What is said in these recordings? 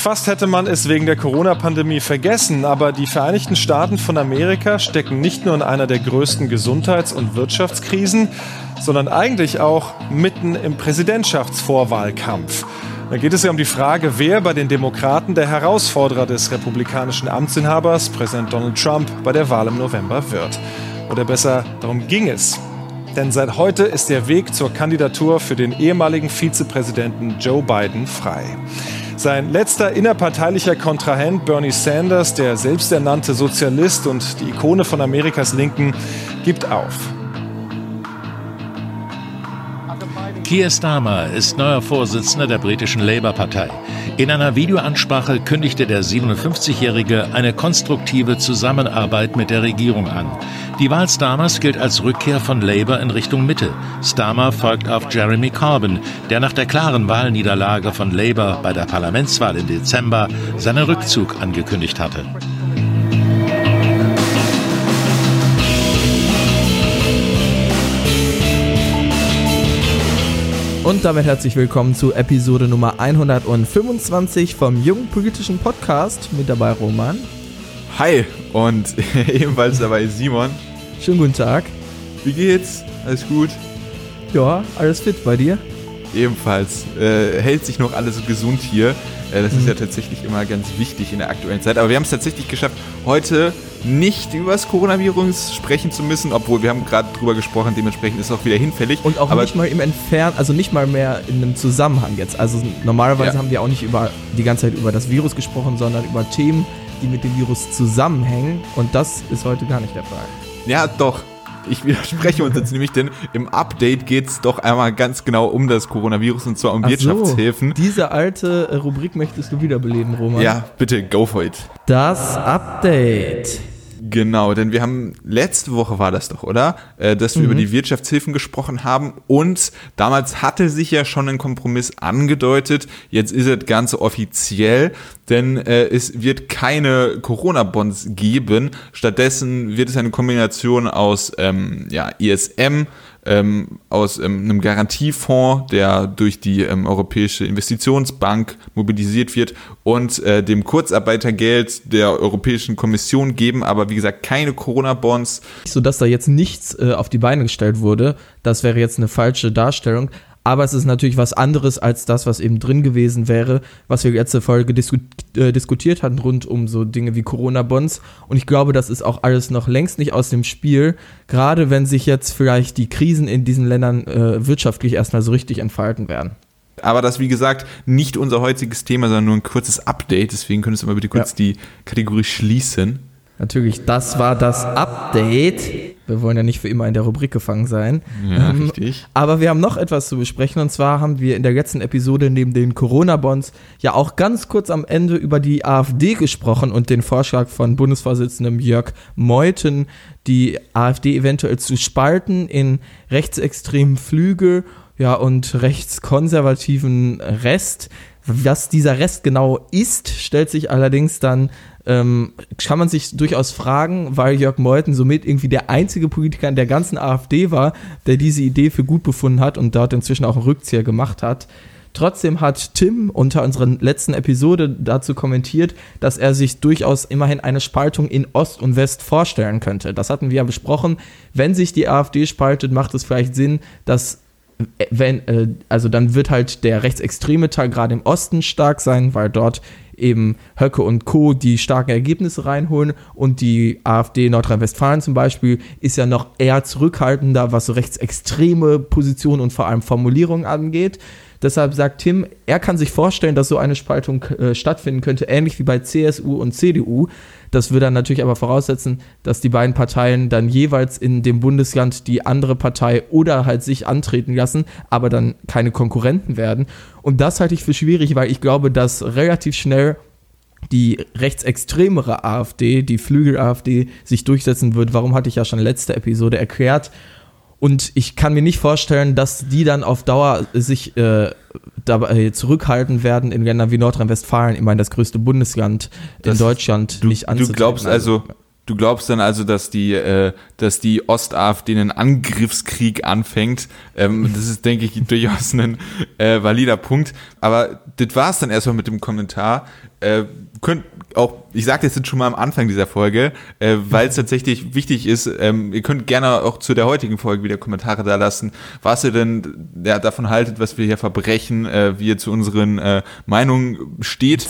fast hätte man es wegen der Corona-Pandemie vergessen, aber die Vereinigten Staaten von Amerika stecken nicht nur in einer der größten Gesundheits- und Wirtschaftskrisen, sondern eigentlich auch mitten im Präsidentschaftsvorwahlkampf. Da geht es ja um die Frage, wer bei den Demokraten der Herausforderer des republikanischen Amtsinhabers, Präsident Donald Trump, bei der Wahl im November wird. Oder besser, darum ging es. Denn seit heute ist der Weg zur Kandidatur für den ehemaligen Vizepräsidenten Joe Biden frei. Sein letzter innerparteilicher Kontrahent Bernie Sanders, der selbsternannte Sozialist und die Ikone von Amerikas Linken, gibt auf. Keir Starmer ist neuer Vorsitzender der britischen Labour-Partei. In einer Videoansprache kündigte der 57-Jährige eine konstruktive Zusammenarbeit mit der Regierung an. Die Wahl Starmers gilt als Rückkehr von Labour in Richtung Mitte. Starmer folgt auf Jeremy Corbyn, der nach der klaren Wahlniederlage von Labour bei der Parlamentswahl im Dezember seinen Rückzug angekündigt hatte. Und damit herzlich willkommen zu Episode Nummer 125 vom Jungen Politischen Podcast. Mit dabei Roman. Hi und ebenfalls dabei Simon. Schönen guten Tag. Wie geht's? Alles gut? Ja, alles fit bei dir? Ebenfalls. Äh, hält sich noch alles gesund hier. Äh, das mhm. ist ja tatsächlich immer ganz wichtig in der aktuellen Zeit. Aber wir haben es tatsächlich geschafft, heute nicht über das Coronavirus sprechen zu müssen, obwohl wir haben gerade drüber gesprochen, dementsprechend ist es auch wieder hinfällig. Und auch Aber nicht mal im Entfernen, also nicht mal mehr in einem Zusammenhang jetzt. Also normalerweise ja. haben wir auch nicht über die ganze Zeit über das Virus gesprochen, sondern über Themen, die mit dem Virus zusammenhängen. Und das ist heute gar nicht der Fall. Ja, doch. Ich widerspreche uns jetzt nämlich, denn im Update geht es doch einmal ganz genau um das Coronavirus und zwar um Ach Wirtschaftshilfen. So, diese alte äh, Rubrik möchtest du wiederbeleben, Roman? Ja, bitte, go for it. Das Update. Genau, denn wir haben letzte Woche war das doch, oder? Äh, dass wir mhm. über die Wirtschaftshilfen gesprochen haben und damals hatte sich ja schon ein Kompromiss angedeutet. Jetzt ist es ganz offiziell, denn äh, es wird keine Corona-Bonds geben. Stattdessen wird es eine Kombination aus ähm, ja, ISM, ähm, aus ähm, einem Garantiefonds, der durch die ähm, Europäische Investitionsbank mobilisiert wird und äh, dem Kurzarbeitergeld der Europäischen Kommission geben, aber wie gesagt keine Corona-Bonds. So dass da jetzt nichts äh, auf die Beine gestellt wurde, das wäre jetzt eine falsche Darstellung aber es ist natürlich was anderes als das, was eben drin gewesen wäre, was wir letzte Folge disku äh, diskutiert hatten, rund um so Dinge wie Corona-Bonds. Und ich glaube, das ist auch alles noch längst nicht aus dem Spiel, gerade wenn sich jetzt vielleicht die Krisen in diesen Ländern äh, wirtschaftlich erstmal so richtig entfalten werden. Aber das, wie gesagt, nicht unser heutiges Thema, sondern nur ein kurzes Update. Deswegen könntest du mal bitte kurz ja. die Kategorie schließen. Natürlich, das war das Update. Wir wollen ja nicht für immer in der Rubrik gefangen sein. Ja, ähm, richtig. Aber wir haben noch etwas zu besprechen. Und zwar haben wir in der letzten Episode neben den Corona-Bonds ja auch ganz kurz am Ende über die AfD gesprochen und den Vorschlag von Bundesvorsitzendem Jörg Meuthen, die AfD eventuell zu spalten in rechtsextremen Flügel ja, und rechtskonservativen Rest. Was dieser Rest genau ist, stellt sich allerdings dann ähm, kann man sich durchaus fragen, weil Jörg Meuthen somit irgendwie der einzige Politiker in der ganzen AfD war, der diese Idee für gut befunden hat und dort inzwischen auch einen Rückzieher gemacht hat. Trotzdem hat Tim unter unserer letzten Episode dazu kommentiert, dass er sich durchaus immerhin eine Spaltung in Ost und West vorstellen könnte. Das hatten wir ja besprochen. Wenn sich die AfD spaltet, macht es vielleicht Sinn, dass äh, wenn, äh, also dann wird halt der rechtsextreme Teil gerade im Osten stark sein, weil dort eben Höcke und Co. die starken Ergebnisse reinholen und die AfD Nordrhein-Westfalen zum Beispiel ist ja noch eher zurückhaltender, was so rechtsextreme Positionen und vor allem Formulierungen angeht. Deshalb sagt Tim, er kann sich vorstellen, dass so eine Spaltung äh, stattfinden könnte, ähnlich wie bei CSU und CDU. Das würde dann natürlich aber voraussetzen, dass die beiden Parteien dann jeweils in dem Bundesland die andere Partei oder halt sich antreten lassen, aber dann keine Konkurrenten werden. Und das halte ich für schwierig, weil ich glaube, dass relativ schnell die rechtsextremere AfD, die Flügel-AfD, sich durchsetzen wird. Warum hatte ich ja schon letzte Episode erklärt. Und ich kann mir nicht vorstellen, dass die dann auf Dauer sich äh, dabei zurückhalten werden, in Ländern wie Nordrhein-Westfalen, meine, das größte Bundesland das in Deutschland, du, nicht anzutreten. Du glaubst also, du glaubst dann also, dass die, äh, dass die Ost-AfD einen Angriffskrieg anfängt. Ähm, das ist, denke ich, durchaus ein äh, valider Punkt. Aber das war es dann erstmal mit dem Kommentar. Äh, könnt auch, ich sagte es jetzt schon mal am Anfang dieser Folge, äh, weil es tatsächlich wichtig ist, ähm, ihr könnt gerne auch zu der heutigen Folge wieder Kommentare da lassen, was ihr denn ja, davon haltet, was wir hier verbrechen, äh, wie ihr zu unseren äh, Meinungen steht.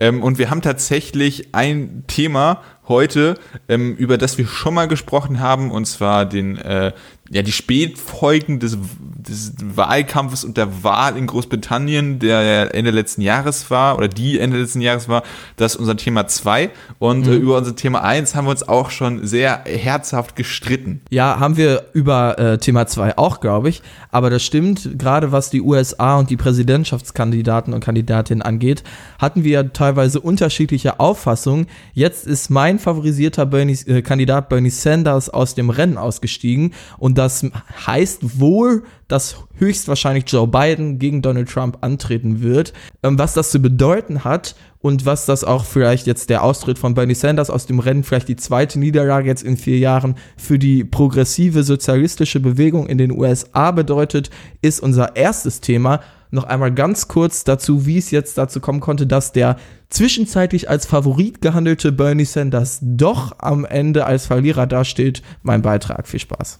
Ähm, und wir haben tatsächlich ein Thema heute, ähm, über das wir schon mal gesprochen haben, und zwar den äh, ja, die Spätfolgen des, des Wahlkampfes und der Wahl in Großbritannien, der Ende letzten Jahres war, oder die Ende letzten Jahres war, das ist unser Thema 2. Und mhm. äh, über unser Thema 1 haben wir uns auch schon sehr herzhaft gestritten. Ja, haben wir über äh, Thema 2 auch, glaube ich. Aber das stimmt, gerade was die USA und die Präsidentschaftskandidaten und Kandidatinnen angeht, hatten wir teilweise unterschiedliche Auffassungen. Jetzt ist mein favorisierter Bernie, äh, Kandidat Bernie Sanders aus dem Rennen ausgestiegen und das heißt wohl, dass höchstwahrscheinlich Joe Biden gegen Donald Trump antreten wird. Ähm, was das zu bedeuten hat und was das auch vielleicht jetzt der Austritt von Bernie Sanders aus dem Rennen, vielleicht die zweite Niederlage jetzt in vier Jahren für die progressive sozialistische Bewegung in den USA bedeutet, ist unser erstes Thema. Noch einmal ganz kurz dazu, wie es jetzt dazu kommen konnte, dass der zwischenzeitlich als Favorit gehandelte Bernie Sanders doch am Ende als Verlierer dasteht. Mein Beitrag. Viel Spaß.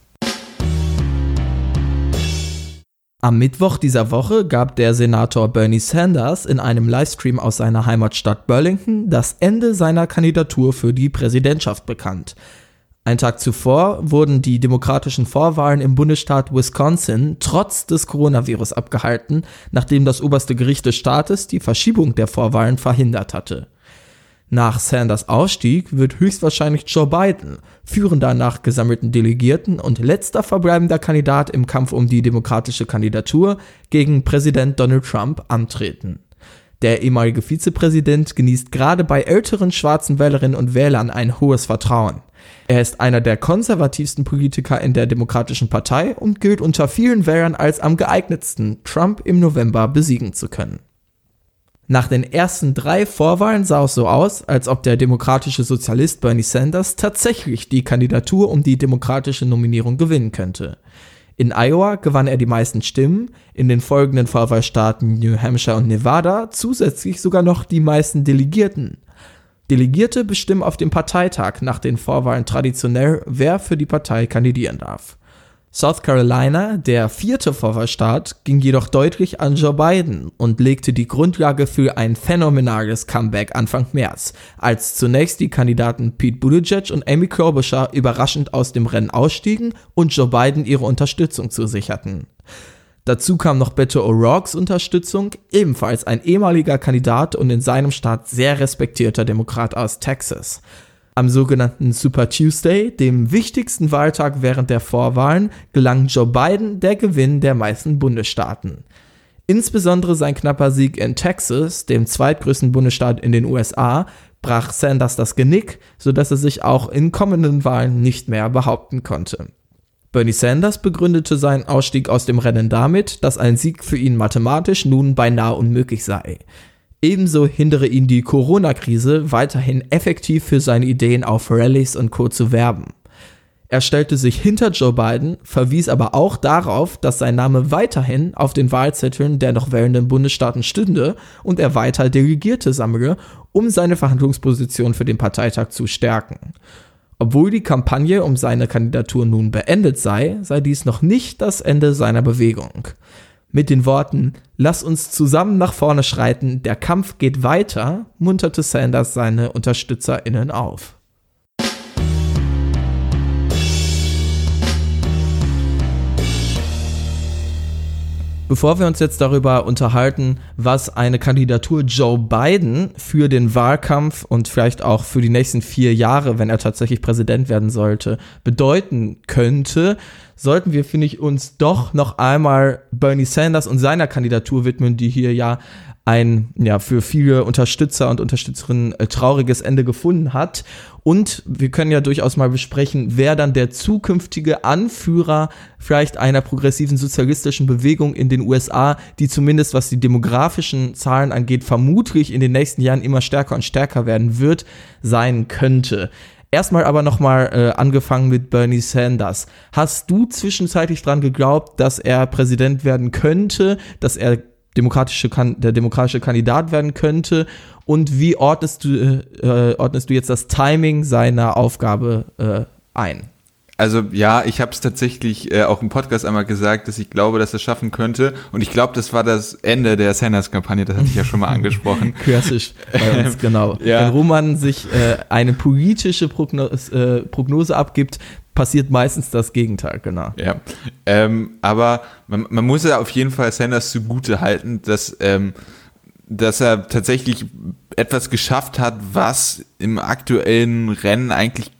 Am Mittwoch dieser Woche gab der Senator Bernie Sanders in einem Livestream aus seiner Heimatstadt Burlington das Ende seiner Kandidatur für die Präsidentschaft bekannt. Ein Tag zuvor wurden die demokratischen Vorwahlen im Bundesstaat Wisconsin trotz des Coronavirus abgehalten, nachdem das oberste Gericht des Staates die Verschiebung der Vorwahlen verhindert hatte. Nach Sanders Ausstieg wird höchstwahrscheinlich Joe Biden, führender nach gesammelten Delegierten und letzter verbleibender Kandidat im Kampf um die demokratische Kandidatur gegen Präsident Donald Trump antreten. Der ehemalige Vizepräsident genießt gerade bei älteren schwarzen Wählerinnen und Wählern ein hohes Vertrauen. Er ist einer der konservativsten Politiker in der Demokratischen Partei und gilt unter vielen Wählern als am geeignetsten, Trump im November besiegen zu können. Nach den ersten drei Vorwahlen sah es so aus, als ob der demokratische Sozialist Bernie Sanders tatsächlich die Kandidatur um die demokratische Nominierung gewinnen könnte. In Iowa gewann er die meisten Stimmen, in den folgenden Vorwahlstaaten New Hampshire und Nevada zusätzlich sogar noch die meisten Delegierten. Delegierte bestimmen auf dem Parteitag nach den Vorwahlen traditionell, wer für die Partei kandidieren darf. South Carolina, der vierte Vorwahlstaat, ging jedoch deutlich an Joe Biden und legte die Grundlage für ein phänomenales Comeback Anfang März, als zunächst die Kandidaten Pete Buttigieg und Amy Klobuchar überraschend aus dem Rennen ausstiegen und Joe Biden ihre Unterstützung zusicherten. Dazu kam noch Beto O'Rourke's Unterstützung, ebenfalls ein ehemaliger Kandidat und in seinem Staat sehr respektierter Demokrat aus Texas. Am sogenannten Super Tuesday, dem wichtigsten Wahltag während der Vorwahlen, gelang Joe Biden der Gewinn der meisten Bundesstaaten. Insbesondere sein knapper Sieg in Texas, dem zweitgrößten Bundesstaat in den USA, brach Sanders das Genick, sodass er sich auch in kommenden Wahlen nicht mehr behaupten konnte. Bernie Sanders begründete seinen Ausstieg aus dem Rennen damit, dass ein Sieg für ihn mathematisch nun beinahe unmöglich sei. Ebenso hindere ihn die Corona-Krise weiterhin effektiv für seine Ideen auf Rallyes und Co. zu werben. Er stellte sich hinter Joe Biden, verwies aber auch darauf, dass sein Name weiterhin auf den Wahlzetteln der noch wählenden Bundesstaaten stünde und er weiter Delegierte sammle, um seine Verhandlungsposition für den Parteitag zu stärken. Obwohl die Kampagne um seine Kandidatur nun beendet sei, sei dies noch nicht das Ende seiner Bewegung. Mit den Worten Lass uns zusammen nach vorne schreiten, der Kampf geht weiter, munterte Sanders seine UnterstützerInnen auf. Bevor wir uns jetzt darüber unterhalten, was eine Kandidatur Joe Biden für den Wahlkampf und vielleicht auch für die nächsten vier Jahre, wenn er tatsächlich Präsident werden sollte, bedeuten könnte, sollten wir, finde ich, uns doch noch einmal Bernie Sanders und seiner Kandidatur widmen, die hier ja ein ja für viele Unterstützer und Unterstützerinnen äh, trauriges Ende gefunden hat. Und wir können ja durchaus mal besprechen, wer dann der zukünftige Anführer vielleicht einer progressiven sozialistischen Bewegung in den USA, die zumindest was die demografischen Zahlen angeht, vermutlich in den nächsten Jahren immer stärker und stärker werden wird, sein könnte. Erstmal aber nochmal äh, angefangen mit Bernie Sanders. Hast du zwischenzeitlich dran geglaubt, dass er Präsident werden könnte, dass er demokratische der demokratische Kandidat werden könnte? Und wie ordnest du, äh, ordnest du jetzt das Timing seiner Aufgabe äh, ein? Also ja, ich habe es tatsächlich äh, auch im Podcast einmal gesagt, dass ich glaube, dass er es schaffen könnte. Und ich glaube, das war das Ende der Sanders-Kampagne, das hatte ich ja schon mal angesprochen. Klassisch bei uns, genau. ja. Wenn Roman sich äh, eine politische Prognose, äh, Prognose abgibt, passiert meistens das Gegenteil, genau. Ja, ähm, aber man, man, muss ja auf jeden Fall Sanders zugute halten, dass, ähm, dass er tatsächlich etwas geschafft hat, was im aktuellen Rennen eigentlich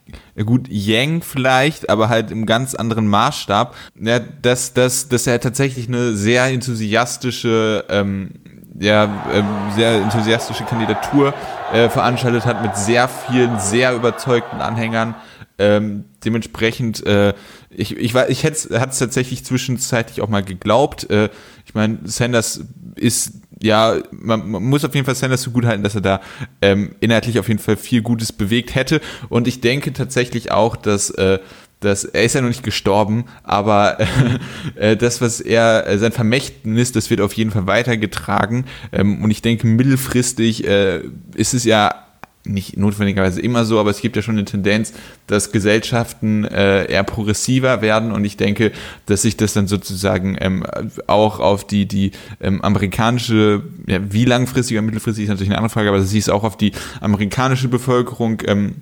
gut, Yang vielleicht, aber halt im ganz anderen Maßstab, ja, dass, dass, dass er tatsächlich eine sehr enthusiastische, ähm, ja, äh, sehr enthusiastische Kandidatur äh, veranstaltet hat mit sehr vielen, sehr überzeugten Anhängern. Ähm, dementsprechend, äh, ich, ich, ich hätte es tatsächlich zwischenzeitlich auch mal geglaubt. Äh, ich meine, Sanders ist ja, man, man, muss auf jeden Fall Sanders so gut halten, dass er da ähm, inhaltlich auf jeden Fall viel Gutes bewegt hätte. Und ich denke tatsächlich auch, dass äh, dass er ist ja noch nicht gestorben, aber äh, das, was er, äh, sein Vermächtnis, das wird auf jeden Fall weitergetragen. Ähm, und ich denke, mittelfristig äh, ist es ja nicht notwendigerweise immer so, aber es gibt ja schon eine Tendenz, dass Gesellschaften äh, eher progressiver werden und ich denke, dass sich das dann sozusagen ähm, auch auf die, die ähm, amerikanische, ja, wie langfristig oder mittelfristig ist natürlich eine andere Frage, aber dass sich es auch auf die amerikanische Bevölkerung ähm,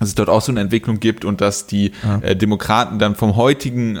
dass es dort auch so eine Entwicklung gibt und dass die ja. äh, Demokraten dann vom heutigen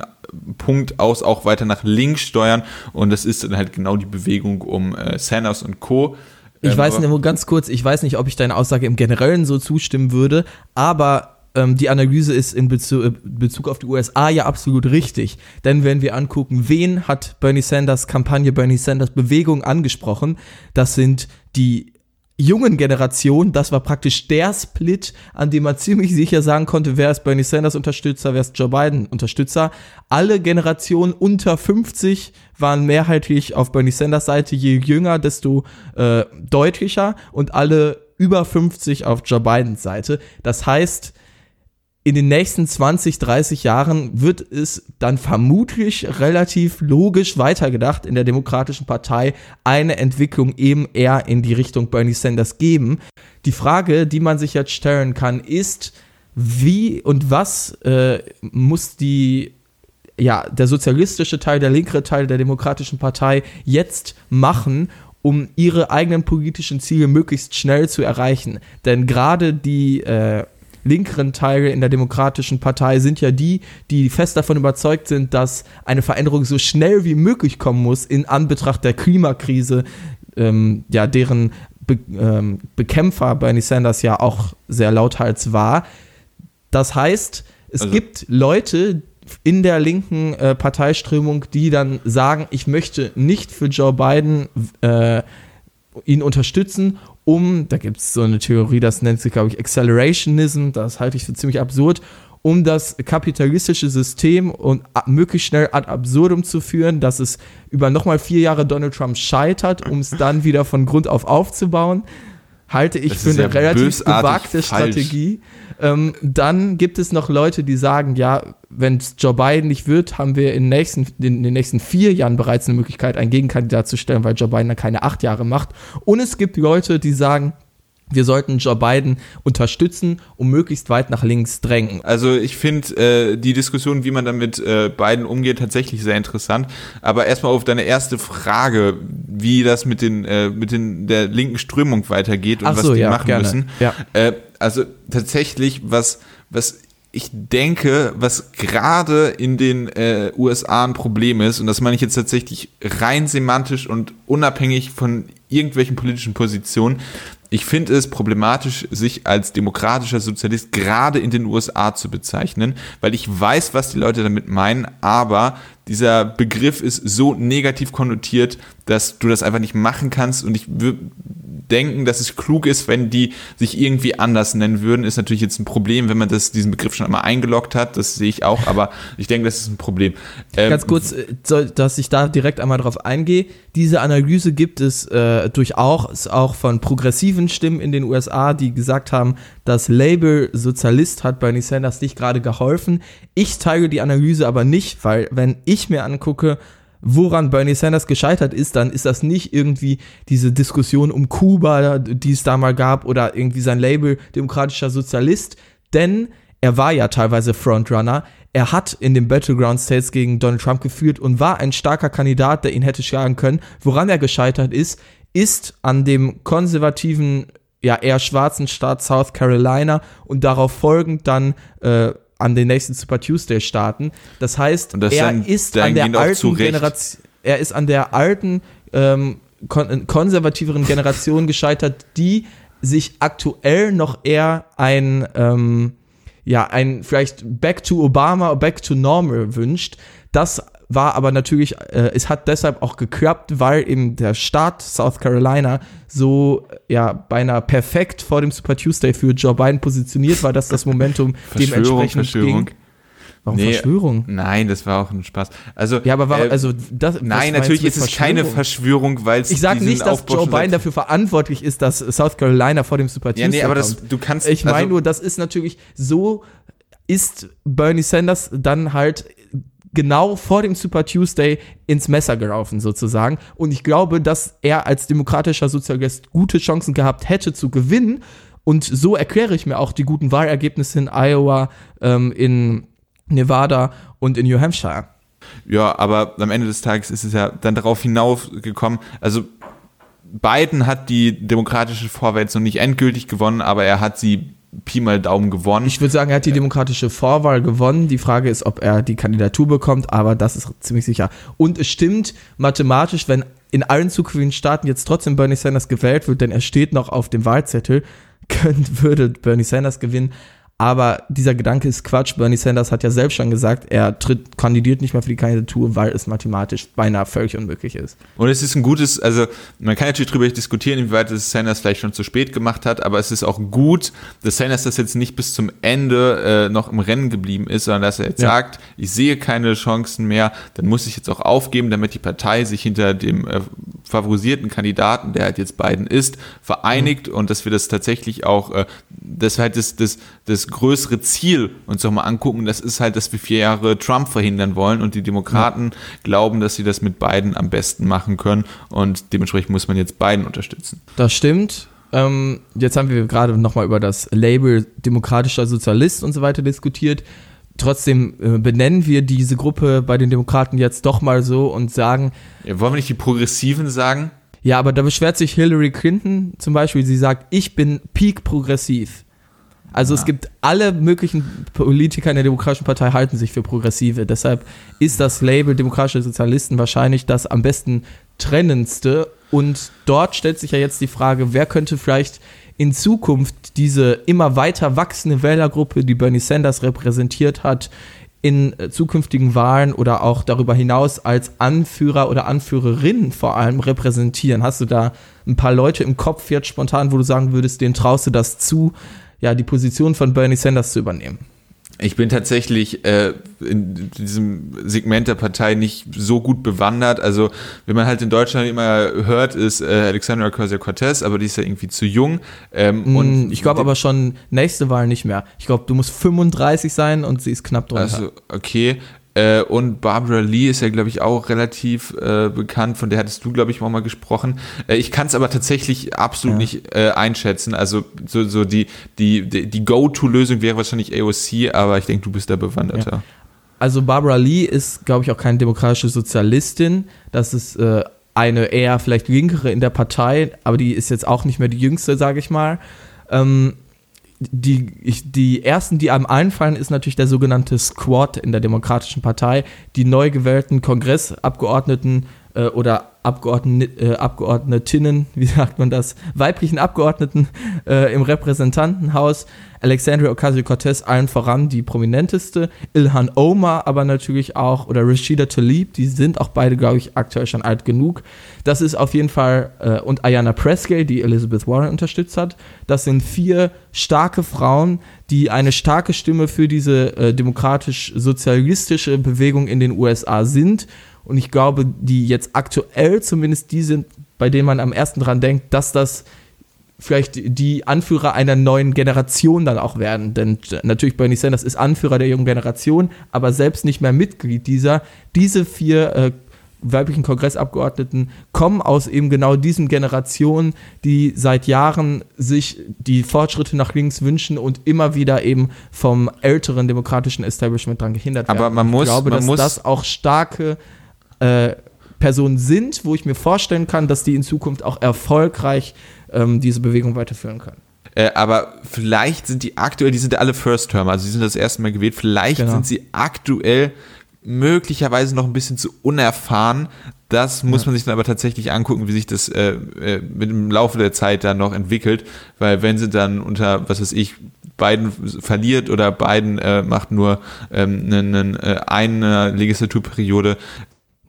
Punkt aus auch weiter nach links steuern und das ist dann halt genau die Bewegung um äh, Sanders und Co., ich ähm, weiß nicht, ganz kurz, ich weiß nicht, ob ich deine Aussage im Generellen so zustimmen würde, aber ähm, die Analyse ist in Bezug, äh, Bezug auf die USA ja absolut richtig. Denn wenn wir angucken, wen hat Bernie Sanders Kampagne, Bernie Sanders Bewegung angesprochen, das sind die jungen Generation, das war praktisch der Split, an dem man ziemlich sicher sagen konnte, wer ist Bernie Sanders Unterstützer, wer ist Joe Biden Unterstützer. Alle Generationen unter 50 waren mehrheitlich auf Bernie Sanders Seite, je jünger, desto äh, deutlicher und alle über 50 auf Joe Bidens Seite. Das heißt, in den nächsten 20, 30 Jahren wird es dann vermutlich relativ logisch weitergedacht in der Demokratischen Partei eine Entwicklung eben eher in die Richtung Bernie Sanders geben. Die Frage, die man sich jetzt stellen kann, ist, wie und was äh, muss die ja, der sozialistische Teil, der linkere Teil der Demokratischen Partei jetzt machen, um ihre eigenen politischen Ziele möglichst schnell zu erreichen. Denn gerade die äh, linkeren Teile in der Demokratischen Partei sind ja die, die fest davon überzeugt sind, dass eine Veränderung so schnell wie möglich kommen muss in Anbetracht der Klimakrise, ähm, ja, deren Be ähm, Bekämpfer Bernie Sanders ja auch sehr lauthals war. Das heißt, es also, gibt Leute in der linken äh, Parteiströmung, die dann sagen, ich möchte nicht für Joe Biden äh, ihn unterstützen um, da gibt es so eine Theorie, das nennt sich, glaube ich, Accelerationism, das halte ich für ziemlich absurd, um das kapitalistische System und möglichst schnell ad absurdum zu führen, dass es über nochmal vier Jahre Donald Trump scheitert, um es dann wieder von Grund auf aufzubauen, halte ich das für eine relativ gewagte Strategie. Ähm, dann gibt es noch Leute, die sagen, ja, wenn es Joe Biden nicht wird, haben wir in den, nächsten, in den nächsten vier Jahren bereits eine Möglichkeit, einen Gegenkandidat zu stellen, weil Joe Biden dann keine acht Jahre macht. Und es gibt Leute, die sagen, wir sollten Joe Biden unterstützen und möglichst weit nach links drängen. Also ich finde äh, die Diskussion, wie man dann mit äh, Biden umgeht, tatsächlich sehr interessant. Aber erstmal auf deine erste Frage, wie das mit den äh, mit den der linken Strömung weitergeht und so, was die ja, machen gerne. müssen. Ja. Äh, also tatsächlich, was was ich denke, was gerade in den äh, USA ein Problem ist, und das meine ich jetzt tatsächlich rein semantisch und unabhängig von irgendwelchen politischen Positionen, ich finde es problematisch, sich als demokratischer Sozialist gerade in den USA zu bezeichnen, weil ich weiß, was die Leute damit meinen, aber dieser Begriff ist so negativ konnotiert, dass du das einfach nicht machen kannst und ich denken, dass es klug ist, wenn die sich irgendwie anders nennen würden, ist natürlich jetzt ein Problem, wenn man das, diesen Begriff schon einmal eingeloggt hat. Das sehe ich auch, aber ich denke, das ist ein Problem. Ähm, Ganz kurz, äh, dass ich da direkt einmal drauf eingehe. Diese Analyse gibt es äh, durchaus auch von progressiven Stimmen in den USA, die gesagt haben, das Label Sozialist hat Bernie Sanders nicht gerade geholfen. Ich teile die Analyse aber nicht, weil wenn ich mir angucke, woran Bernie Sanders gescheitert ist, dann ist das nicht irgendwie diese Diskussion um Kuba, die es da mal gab, oder irgendwie sein Label demokratischer Sozialist, denn er war ja teilweise Frontrunner. Er hat in den Battleground States gegen Donald Trump geführt und war ein starker Kandidat, der ihn hätte schlagen können. Woran er gescheitert ist, ist an dem konservativen, ja eher schwarzen Staat South Carolina und darauf folgend dann äh, an den nächsten Super Tuesday starten. Das heißt, das er dann, ist an der alten Generation, er ist an der alten ähm, kon konservativeren Generation gescheitert, die sich aktuell noch eher ein ähm, ja ein vielleicht Back to Obama, Back to Normal wünscht. Das war aber natürlich, äh, es hat deshalb auch geklappt, weil eben der Staat South Carolina so ja beinahe perfekt vor dem Super Tuesday für Joe Biden positioniert war, dass das Momentum dementsprechend Verschwörung. ging. Warum nee, Verschwörung? Nein, das war auch ein Spaß. Also ja, aber warum, äh, also das, nein, natürlich ist es keine Verschwörung, weil ich sage nicht, dass Joe Biden dafür verantwortlich ist, dass South Carolina vor dem Super Tuesday ja, nee, aber kommt. das, du kannst. Ich meine also, nur, das ist natürlich so ist Bernie Sanders dann halt genau vor dem Super Tuesday ins Messer gelaufen sozusagen. Und ich glaube, dass er als demokratischer Sozialist gute Chancen gehabt hätte zu gewinnen. Und so erkläre ich mir auch die guten Wahlergebnisse in Iowa, ähm, in Nevada und in New Hampshire. Ja, aber am Ende des Tages ist es ja dann darauf hinausgekommen, also Biden hat die demokratische Vorwahl noch nicht endgültig gewonnen, aber er hat sie Pi mal Daumen gewonnen. Ich würde sagen, er hat die demokratische Vorwahl gewonnen. Die Frage ist, ob er die Kandidatur bekommt, aber das ist ziemlich sicher. Und es stimmt mathematisch, wenn in allen zukünftigen Staaten jetzt trotzdem Bernie Sanders gewählt wird, denn er steht noch auf dem Wahlzettel, könnte, würde Bernie Sanders gewinnen. Aber dieser Gedanke ist Quatsch. Bernie Sanders hat ja selbst schon gesagt, er tritt, kandidiert nicht mehr für die Kandidatur, weil es mathematisch beinahe völlig unmöglich ist. Und es ist ein gutes, also man kann natürlich darüber diskutieren, inwieweit es Sanders vielleicht schon zu spät gemacht hat, aber es ist auch gut, dass Sanders das jetzt nicht bis zum Ende äh, noch im Rennen geblieben ist, sondern dass er jetzt ja. sagt, ich sehe keine Chancen mehr, dann muss ich jetzt auch aufgeben, damit die Partei sich hinter dem äh, favorisierten Kandidaten, der halt jetzt Biden ist, vereinigt mhm. und dass wir das tatsächlich auch, äh, wir halt das, das, das größere Ziel uns doch mal angucken, das ist halt, dass wir vier Jahre Trump verhindern wollen und die Demokraten ja. glauben, dass sie das mit Biden am besten machen können und dementsprechend muss man jetzt Biden unterstützen. Das stimmt. Ähm, jetzt haben wir gerade nochmal über das Label demokratischer Sozialist und so weiter diskutiert. Trotzdem äh, benennen wir diese Gruppe bei den Demokraten jetzt doch mal so und sagen. Ja, wollen wir nicht die Progressiven sagen? Ja, aber da beschwert sich Hillary Clinton zum Beispiel. Sie sagt, ich bin peak progressiv. Also ja. es gibt alle möglichen Politiker in der Demokratischen Partei halten sich für Progressive. Deshalb ist das Label Demokratische Sozialisten wahrscheinlich das am besten trennendste. Und dort stellt sich ja jetzt die Frage, wer könnte vielleicht in Zukunft diese immer weiter wachsende Wählergruppe, die Bernie Sanders repräsentiert hat, in zukünftigen Wahlen oder auch darüber hinaus als Anführer oder Anführerin vor allem repräsentieren? Hast du da ein paar Leute im Kopf jetzt spontan, wo du sagen würdest, denen traust du das zu, ja, die Position von Bernie Sanders zu übernehmen. Ich bin tatsächlich äh, in diesem Segment der Partei nicht so gut bewandert. Also, wenn man halt in Deutschland immer hört, ist äh, Alexandra Ocasio-Cortez, aber die ist ja irgendwie zu jung. Ähm, mm, und ich glaube aber schon nächste Wahl nicht mehr. Ich glaube, du musst 35 sein und sie ist knapp drunter. Also, okay. Äh, und Barbara Lee ist ja, glaube ich, auch relativ äh, bekannt. Von der hattest du, glaube ich, auch mal gesprochen. Äh, ich kann es aber tatsächlich absolut ja. nicht äh, einschätzen. Also so, so die, die, die, die Go-To-Lösung wäre wahrscheinlich AOC, aber ich denke, du bist da bewanderter. Ja. Also Barbara Lee ist, glaube ich, auch keine demokratische Sozialistin. Das ist äh, eine eher vielleicht linkere in der Partei, aber die ist jetzt auch nicht mehr die jüngste, sage ich mal. Ähm, die, ich, die ersten, die einem einfallen, ist natürlich der sogenannte Squad in der Demokratischen Partei, die neu gewählten Kongressabgeordneten äh, oder Abgeordnet, äh, Abgeordnetinnen, wie sagt man das, weiblichen Abgeordneten äh, im Repräsentantenhaus. Alexandria Ocasio-Cortez allen voran die prominenteste, Ilhan Omar aber natürlich auch oder Rashida Tlaib, die sind auch beide, glaube ich, aktuell schon alt genug. Das ist auf jeden Fall, äh, und Ayanna Prescott, die Elizabeth Warren unterstützt hat, das sind vier starke Frauen, die eine starke Stimme für diese äh, demokratisch-sozialistische Bewegung in den USA sind und ich glaube, die jetzt aktuell zumindest die sind, bei denen man am ersten dran denkt, dass das vielleicht die Anführer einer neuen Generation dann auch werden. Denn natürlich Bernie Sanders ist Anführer der jungen Generation, aber selbst nicht mehr Mitglied dieser. Diese vier äh, weiblichen Kongressabgeordneten kommen aus eben genau diesen Generationen, die seit Jahren sich die Fortschritte nach links wünschen und immer wieder eben vom älteren demokratischen Establishment daran gehindert werden. Aber man muss, ich glaube, man dass muss das auch starke äh, Personen sind, wo ich mir vorstellen kann, dass die in Zukunft auch erfolgreich ähm, diese Bewegung weiterführen können. Äh, aber vielleicht sind die aktuell, die sind alle First-Term, also die sind das erste Mal gewählt, vielleicht genau. sind sie aktuell möglicherweise noch ein bisschen zu unerfahren. Das muss ja. man sich dann aber tatsächlich angucken, wie sich das äh, äh, mit dem Laufe der Zeit dann noch entwickelt, weil wenn sie dann unter, was weiß ich, Biden verliert oder Biden äh, macht nur ähm, eine, äh, eine Legislaturperiode,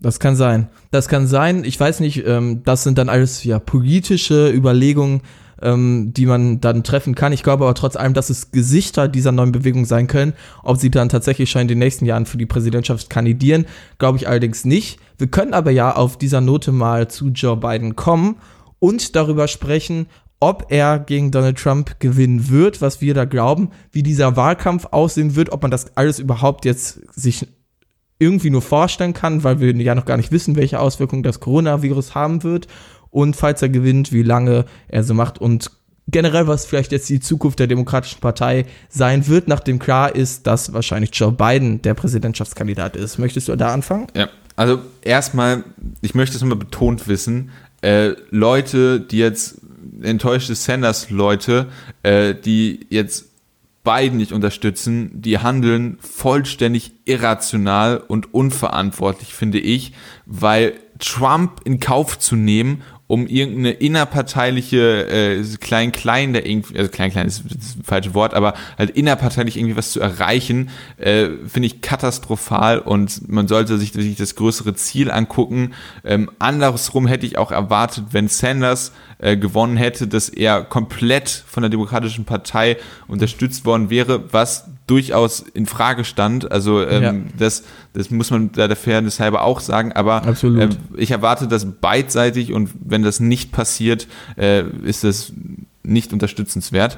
das kann sein. Das kann sein. Ich weiß nicht, ähm, das sind dann alles ja politische Überlegungen, ähm, die man dann treffen kann. Ich glaube aber trotz allem, dass es Gesichter dieser neuen Bewegung sein können. Ob sie dann tatsächlich schon in den nächsten Jahren für die Präsidentschaft kandidieren, glaube ich allerdings nicht. Wir können aber ja auf dieser Note mal zu Joe Biden kommen und darüber sprechen, ob er gegen Donald Trump gewinnen wird, was wir da glauben, wie dieser Wahlkampf aussehen wird, ob man das alles überhaupt jetzt sich irgendwie nur vorstellen kann, weil wir ja noch gar nicht wissen, welche Auswirkungen das Coronavirus haben wird und falls er gewinnt, wie lange er so macht und generell, was vielleicht jetzt die Zukunft der Demokratischen Partei sein wird, nachdem klar ist, dass wahrscheinlich Joe Biden der Präsidentschaftskandidat ist. Möchtest du da anfangen? Ja, also erstmal, ich möchte es nochmal betont wissen, äh, Leute, die jetzt enttäuschte Sanders-Leute, äh, die jetzt Biden nicht unterstützen, die handeln vollständig irrational und unverantwortlich, finde ich, weil Trump in Kauf zu nehmen um irgendeine innerparteiliche äh, Klein-Klein, der irgendwie, also Klein-Klein ist, ist das falsche Wort, aber halt innerparteilich irgendwie was zu erreichen, äh, finde ich katastrophal und man sollte sich, sich das größere Ziel angucken. Ähm, andersrum hätte ich auch erwartet, wenn Sanders äh, gewonnen hätte, dass er komplett von der Demokratischen Partei unterstützt worden wäre, was durchaus in Frage stand. Also ähm, ja. das, das muss man da der Fairness halber auch sagen. Aber äh, ich erwarte das beidseitig und wenn das nicht passiert, äh, ist das nicht unterstützenswert.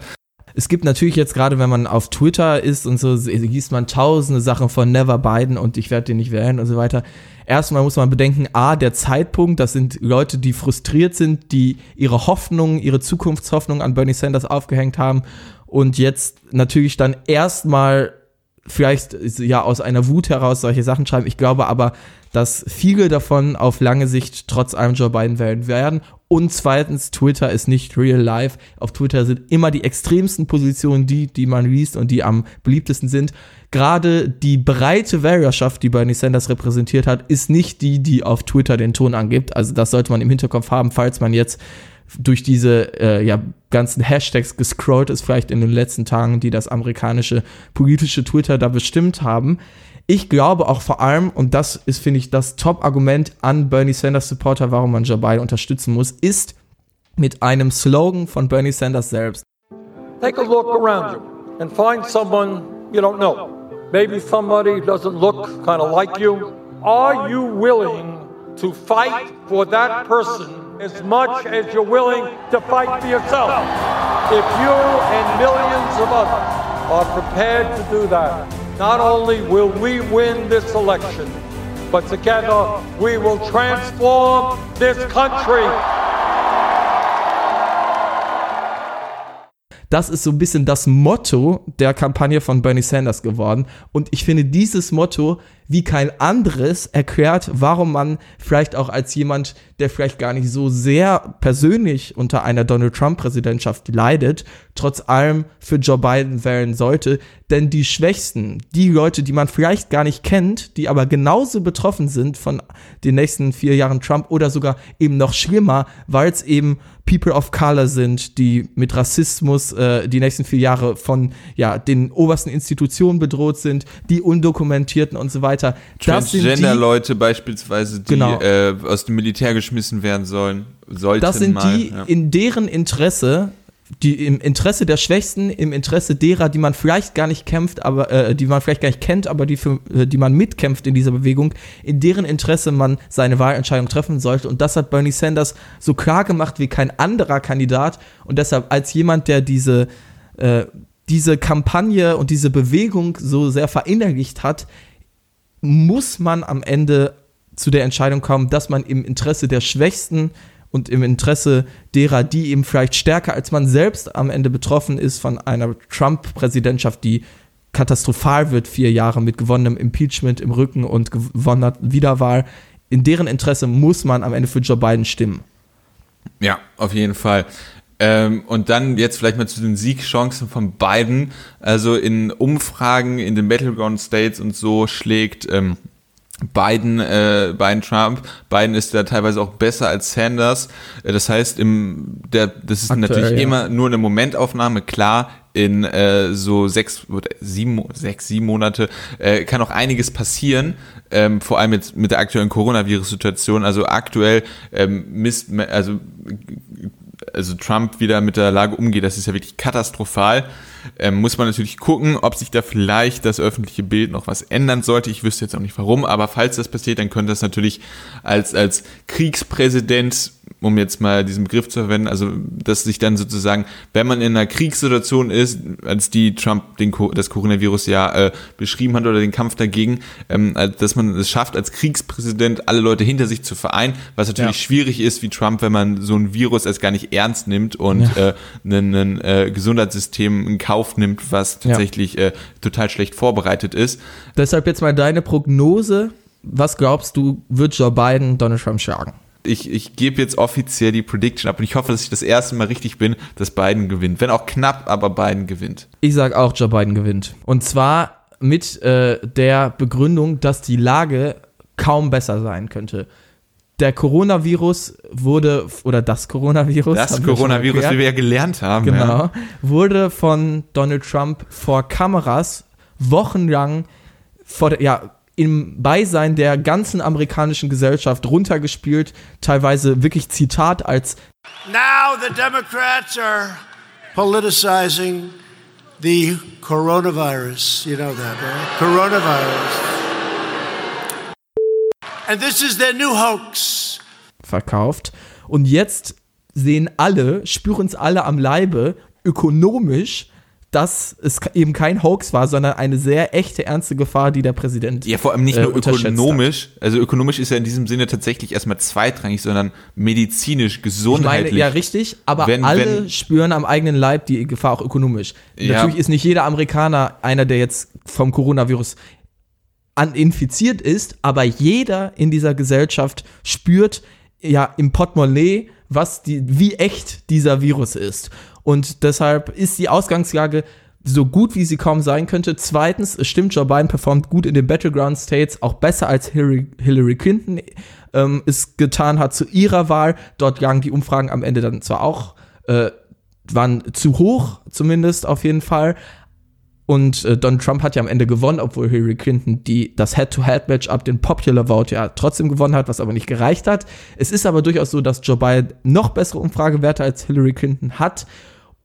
Es gibt natürlich jetzt gerade, wenn man auf Twitter ist und so, liest man tausende Sachen von Never Biden und ich werde den nicht wählen und so weiter. Erstmal muss man bedenken, a, der Zeitpunkt, das sind Leute, die frustriert sind, die ihre Hoffnungen, ihre Zukunftshoffnungen an Bernie Sanders aufgehängt haben und jetzt natürlich dann erstmal vielleicht ja aus einer Wut heraus solche Sachen schreiben. Ich glaube aber, dass viele davon auf lange Sicht trotz allem Joe Biden wählen werden. Und zweitens, Twitter ist nicht real life. Auf Twitter sind immer die extremsten Positionen die, die man liest und die am beliebtesten sind. Gerade die breite Wählerschaft, die Bernie Sanders repräsentiert hat, ist nicht die, die auf Twitter den Ton angibt. Also das sollte man im Hinterkopf haben, falls man jetzt durch diese äh, ja, ganzen Hashtags gescrollt ist, vielleicht in den letzten Tagen, die das amerikanische politische Twitter da bestimmt haben. Ich glaube auch vor allem, und das ist, finde ich, das Top-Argument an Bernie Sanders Supporter, warum man Joe Biden unterstützen muss, ist mit einem Slogan von Bernie Sanders selbst. Take a look around you and find someone you don't know. Maybe somebody doesn't look kind of like you. Are you willing to fight for that person as much as you're willing to fight for yourself. If you and millions of others are prepared to do that, not only will we win this election, but together we will transform this country. Das ist so ein bisschen das Motto der Kampagne von Bernie Sanders geworden. Und ich finde, dieses Motto wie kein anderes erklärt, warum man vielleicht auch als jemand, der vielleicht gar nicht so sehr persönlich unter einer Donald Trump-Präsidentschaft leidet, trotz allem für Joe Biden wählen sollte. Denn die Schwächsten, die Leute, die man vielleicht gar nicht kennt, die aber genauso betroffen sind von den nächsten vier Jahren Trump oder sogar eben noch schlimmer, weil es eben People of Color sind, die mit Rassismus äh, die nächsten vier Jahre von ja, den obersten Institutionen bedroht sind, die Undokumentierten und so weiter. Transgender-Leute beispielsweise, die genau. äh, aus dem Militär geschmissen werden sollen. Sollten das sind mal, die, ja. in deren Interesse die im Interesse der Schwächsten, im Interesse derer, die man vielleicht gar nicht kämpft, aber äh, die man vielleicht gar nicht kennt, aber die für äh, die man mitkämpft in dieser Bewegung, in deren Interesse man seine Wahlentscheidung treffen sollte. Und das hat Bernie Sanders so klar gemacht wie kein anderer Kandidat. Und deshalb als jemand, der diese äh, diese Kampagne und diese Bewegung so sehr verinnerlicht hat, muss man am Ende zu der Entscheidung kommen, dass man im Interesse der Schwächsten und im Interesse derer, die eben vielleicht stärker als man selbst am Ende betroffen ist von einer Trump-Präsidentschaft, die katastrophal wird, vier Jahre mit gewonnenem Impeachment im Rücken und gewonnener Wiederwahl. In deren Interesse muss man am Ende für Joe Biden stimmen. Ja, auf jeden Fall. Ähm, und dann jetzt vielleicht mal zu den Siegchancen von Biden. Also in Umfragen in den Battleground States und so schlägt ähm, Biden, äh, Biden Trump. Biden ist da teilweise auch besser als Sanders. Äh, das heißt, im, der, das ist Aktuell, natürlich ja. immer nur eine Momentaufnahme. Klar, in äh, so sechs, sieben, sechs, sieben Monate äh, kann auch einiges passieren. Ähm, vor allem jetzt mit der aktuellen Coronavirus-Situation. Also aktuell ähm, misst, also also Trump wieder mit der Lage umgeht, das ist ja wirklich katastrophal ähm, muss man natürlich gucken, ob sich da vielleicht das öffentliche Bild noch was ändern sollte. Ich wüsste jetzt auch nicht warum, aber falls das passiert, dann könnte das natürlich als, als Kriegspräsident um jetzt mal diesen Begriff zu verwenden, also dass sich dann sozusagen, wenn man in einer Kriegssituation ist, als die Trump den, das Coronavirus ja äh, beschrieben hat oder den Kampf dagegen, ähm, dass man es schafft, als Kriegspräsident alle Leute hinter sich zu vereinen, was natürlich ja. schwierig ist wie Trump, wenn man so ein Virus als gar nicht ernst nimmt und ja. äh, ein, ein äh, Gesundheitssystem in Kauf nimmt, was tatsächlich ja. äh, total schlecht vorbereitet ist. Deshalb jetzt mal deine Prognose. Was glaubst du, wird Joe Biden Donald Trump schlagen? Ich, ich gebe jetzt offiziell die Prediction ab und ich hoffe, dass ich das erste Mal richtig bin, dass Biden gewinnt. Wenn auch knapp, aber Biden gewinnt. Ich sage auch, Joe Biden gewinnt. Und zwar mit äh, der Begründung, dass die Lage kaum besser sein könnte. Der Coronavirus wurde, oder das Coronavirus. Das Coronavirus, wie wir ja gelernt haben. Genau. Ja. Wurde von Donald Trump vor Kameras wochenlang vor der, ja, im Beisein der ganzen amerikanischen Gesellschaft runtergespielt, teilweise wirklich Zitat als Now the Democrats are politicizing the coronavirus. You know that, right? Coronavirus. And this is their new hoax. Verkauft. Und jetzt sehen alle, spüren es alle am Leibe, ökonomisch, dass es eben kein Hoax war, sondern eine sehr echte, ernste Gefahr, die der Präsident. Ja, vor allem nicht nur äh, ökonomisch. Also ökonomisch ist ja in diesem Sinne tatsächlich erstmal zweitrangig, sondern medizinisch, gesundheitlich. Meine, ja, richtig, aber wenn, alle wenn, spüren am eigenen Leib die Gefahr auch ökonomisch. Ja. Natürlich ist nicht jeder Amerikaner einer, der jetzt vom Coronavirus infiziert ist, aber jeder in dieser Gesellschaft spürt ja im Portemonnaie, was die, wie echt dieser Virus ist. Und deshalb ist die Ausgangslage so gut, wie sie kaum sein könnte. Zweitens, es stimmt, Joe Biden performt gut in den Battleground States, auch besser als Hillary, Clinton ähm, es getan hat zu ihrer Wahl. Dort lagen die Umfragen am Ende dann zwar auch, äh, waren zu hoch, zumindest auf jeden Fall. Und äh, Donald Trump hat ja am Ende gewonnen, obwohl Hillary Clinton die, das Head-to-Head-Match ab den Popular Vote ja trotzdem gewonnen hat, was aber nicht gereicht hat. Es ist aber durchaus so, dass Joe Biden noch bessere Umfragewerte als Hillary Clinton hat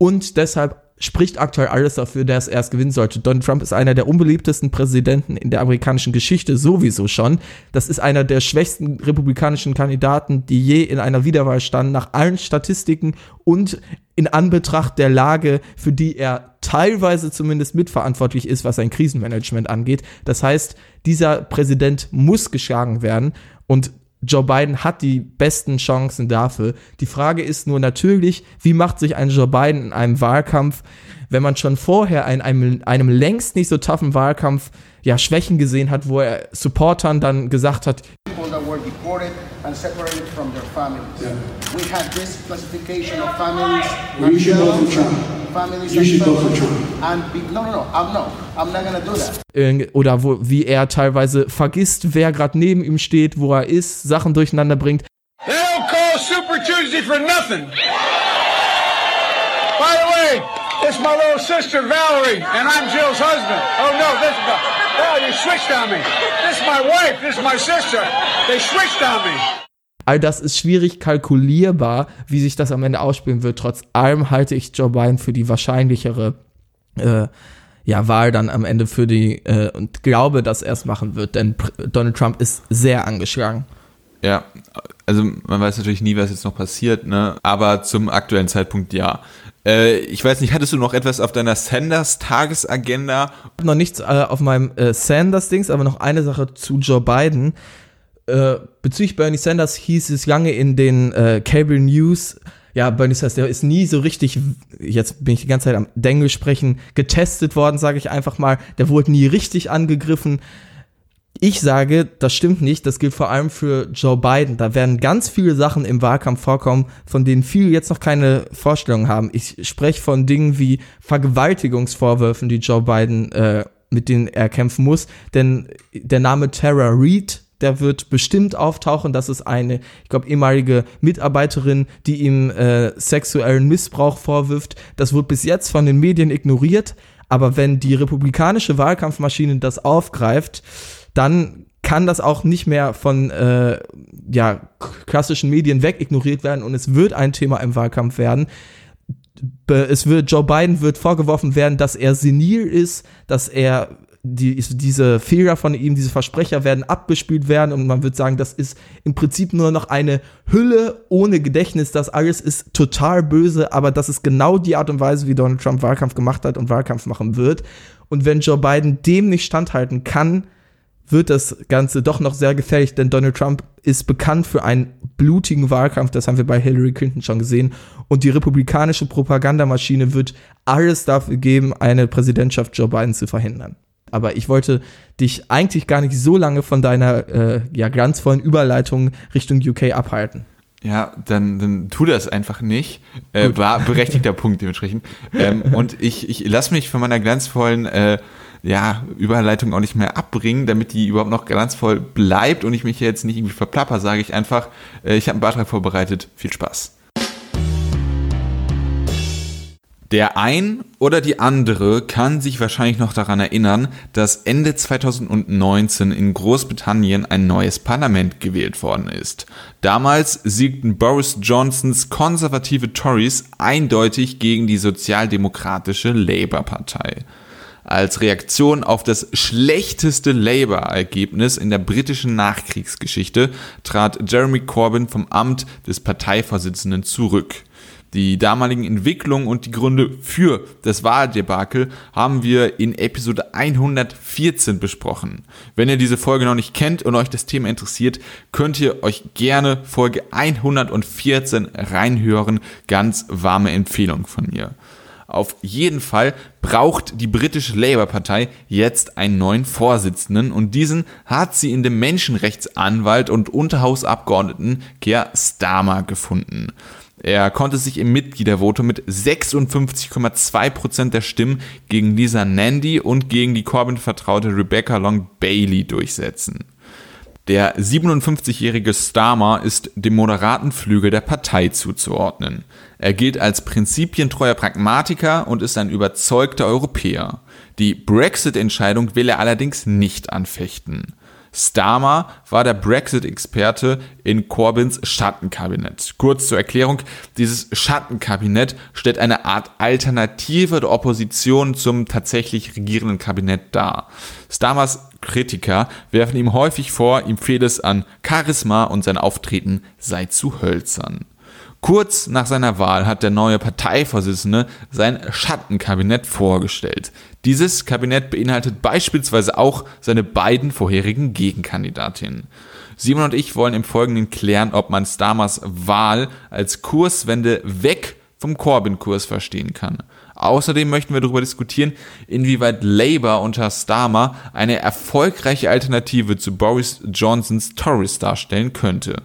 und deshalb spricht aktuell alles dafür, dass er es gewinnen sollte. Donald Trump ist einer der unbeliebtesten Präsidenten in der amerikanischen Geschichte sowieso schon. Das ist einer der schwächsten republikanischen Kandidaten, die je in einer Wiederwahl standen, nach allen Statistiken und in Anbetracht der Lage, für die er teilweise zumindest mitverantwortlich ist, was sein Krisenmanagement angeht. Das heißt, dieser Präsident muss geschlagen werden und Joe Biden hat die besten Chancen dafür. Die Frage ist nur natürlich, wie macht sich ein Joe Biden in einem Wahlkampf, wenn man schon vorher in einem, einem längst nicht so toughen Wahlkampf ja Schwächen gesehen hat, wo er Supportern dann gesagt hat, and separated from their families. Yeah. We have this classification of families. Well, you should vote for Trump. Families you should vote for Trump. And be, no, no, no, I'm no, I'm not gonna do that. Oder wo, wie er teilweise vergisst, wer gerade neben ihm steht, wo er ist, Sachen durcheinander bringt. They don't call Super Tuesday for nothing. By the way, it's my little sister Valerie, and I'm Jill's husband. Oh no, this is oh you switched on me. This is my wife. This is my sister. They switched on me. All das ist schwierig kalkulierbar, wie sich das am Ende ausspielen wird. Trotz allem halte ich Joe Biden für die wahrscheinlichere äh, ja, Wahl dann am Ende für die äh, und glaube, dass er es machen wird, denn Donald Trump ist sehr angeschlagen. Ja, also man weiß natürlich nie, was jetzt noch passiert, ne? Aber zum aktuellen Zeitpunkt ja. Äh, ich weiß nicht, hattest du noch etwas auf deiner Sanders-Tagesagenda? Noch nichts äh, auf meinem äh, Sanders-Dings, aber noch eine Sache zu Joe Biden. Äh, bezüglich Bernie Sanders hieß es lange in den äh, Cable News, ja, Bernie Sanders, der ist nie so richtig, jetzt bin ich die ganze Zeit am Denglisch sprechen, getestet worden, sage ich einfach mal. Der wurde nie richtig angegriffen. Ich sage, das stimmt nicht. Das gilt vor allem für Joe Biden. Da werden ganz viele Sachen im Wahlkampf vorkommen, von denen viele jetzt noch keine Vorstellung haben. Ich spreche von Dingen wie Vergewaltigungsvorwürfen, die Joe Biden, äh, mit denen er kämpfen muss. Denn der Name Tara Reid, der wird bestimmt auftauchen. Das ist eine, ich glaube, ehemalige Mitarbeiterin, die ihm äh, sexuellen Missbrauch vorwirft. Das wird bis jetzt von den Medien ignoriert. Aber wenn die republikanische Wahlkampfmaschine das aufgreift, dann kann das auch nicht mehr von äh, ja, klassischen Medien weg ignoriert werden und es wird ein Thema im Wahlkampf werden. Es wird, Joe Biden wird vorgeworfen werden, dass er senil ist, dass er die, diese Fehler von ihm, diese Versprecher werden abgespielt werden und man wird sagen, das ist im Prinzip nur noch eine Hülle ohne Gedächtnis. Das alles ist total böse, aber das ist genau die Art und Weise, wie Donald Trump Wahlkampf gemacht hat und Wahlkampf machen wird. Und wenn Joe Biden dem nicht standhalten kann, wird das Ganze doch noch sehr gefährlich, denn Donald Trump ist bekannt für einen blutigen Wahlkampf, das haben wir bei Hillary Clinton schon gesehen. Und die republikanische Propagandamaschine wird alles dafür geben, eine Präsidentschaft Joe Biden zu verhindern. Aber ich wollte dich eigentlich gar nicht so lange von deiner äh, ja, glanzvollen Überleitung Richtung UK abhalten. Ja, dann, dann tu das einfach nicht. Äh, war berechtigter Punkt dementsprechend. Ähm, und ich, ich lasse mich von meiner glanzvollen äh, ja, Überleitung auch nicht mehr abbringen, damit die überhaupt noch glanzvoll bleibt und ich mich jetzt nicht irgendwie verplapper, sage ich einfach, äh, ich habe einen Beitrag vorbereitet. Viel Spaß. Der ein oder die andere kann sich wahrscheinlich noch daran erinnern, dass Ende 2019 in Großbritannien ein neues Parlament gewählt worden ist. Damals siegten Boris Johnsons konservative Tories eindeutig gegen die sozialdemokratische Labour-Partei. Als Reaktion auf das schlechteste Labour-Ergebnis in der britischen Nachkriegsgeschichte trat Jeremy Corbyn vom Amt des Parteivorsitzenden zurück. Die damaligen Entwicklungen und die Gründe für das Wahldebakel haben wir in Episode 114 besprochen. Wenn ihr diese Folge noch nicht kennt und euch das Thema interessiert, könnt ihr euch gerne Folge 114 reinhören. Ganz warme Empfehlung von mir. Auf jeden Fall braucht die britische Labour-Partei jetzt einen neuen Vorsitzenden und diesen hat sie in dem Menschenrechtsanwalt und Unterhausabgeordneten Keir Starmer gefunden. Er konnte sich im Mitgliedervotum mit 56,2% der Stimmen gegen Lisa Nandy und gegen die Corbyn-Vertraute Rebecca Long Bailey durchsetzen. Der 57-jährige Starmer ist dem moderaten Flügel der Partei zuzuordnen. Er gilt als prinzipientreuer Pragmatiker und ist ein überzeugter Europäer. Die Brexit-Entscheidung will er allerdings nicht anfechten. Starmer war der Brexit-Experte in Corbyns Schattenkabinett. Kurz zur Erklärung, dieses Schattenkabinett stellt eine Art Alternative der Opposition zum tatsächlich regierenden Kabinett dar. Starmers Kritiker werfen ihm häufig vor, ihm fehle es an Charisma und sein Auftreten sei zu hölzern. Kurz nach seiner Wahl hat der neue Parteivorsitzende sein Schattenkabinett vorgestellt. Dieses Kabinett beinhaltet beispielsweise auch seine beiden vorherigen Gegenkandidatinnen. Simon und ich wollen im Folgenden klären, ob man Starmers Wahl als Kurswende weg vom Corbyn-Kurs verstehen kann. Außerdem möchten wir darüber diskutieren, inwieweit Labour unter Starmer eine erfolgreiche Alternative zu Boris Johnsons Tories darstellen könnte.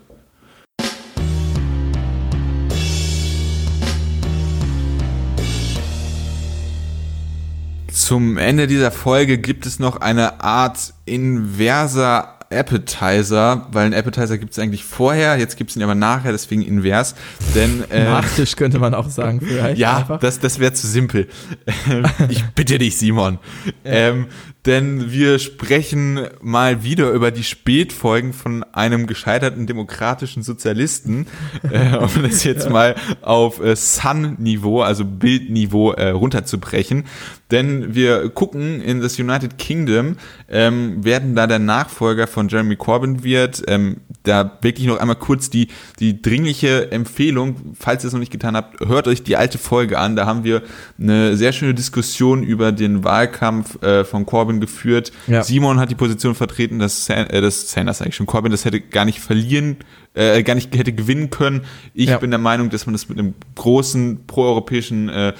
Zum Ende dieser Folge gibt es noch eine Art inverser Appetizer, weil ein Appetizer gibt es eigentlich vorher, jetzt gibt es ihn aber nachher, deswegen invers. Denn, äh, Nachtisch könnte man auch sagen, vielleicht. ja, einfach. das, das wäre zu simpel. Ich bitte dich, Simon. Ähm, denn wir sprechen mal wieder über die Spätfolgen von einem gescheiterten demokratischen Sozialisten, äh, um das jetzt mal auf äh, Sun-Niveau, also Bildniveau äh, runterzubrechen. Denn wir gucken in das United Kingdom, ähm, werden da der Nachfolger von Jeremy Corbyn wird. Ähm, da wirklich noch einmal kurz die, die dringliche Empfehlung, falls ihr es noch nicht getan habt, hört euch die alte Folge an. Da haben wir eine sehr schöne Diskussion über den Wahlkampf äh, von Corbyn geführt. Ja. Simon hat die Position vertreten, dass, San, äh, dass Sanders eigentlich schon Corbyn das hätte gar nicht verlieren, äh, gar nicht hätte gewinnen können. Ich Ja. bin der Meinung, dass man das mit einem großen proeuropäischen äh,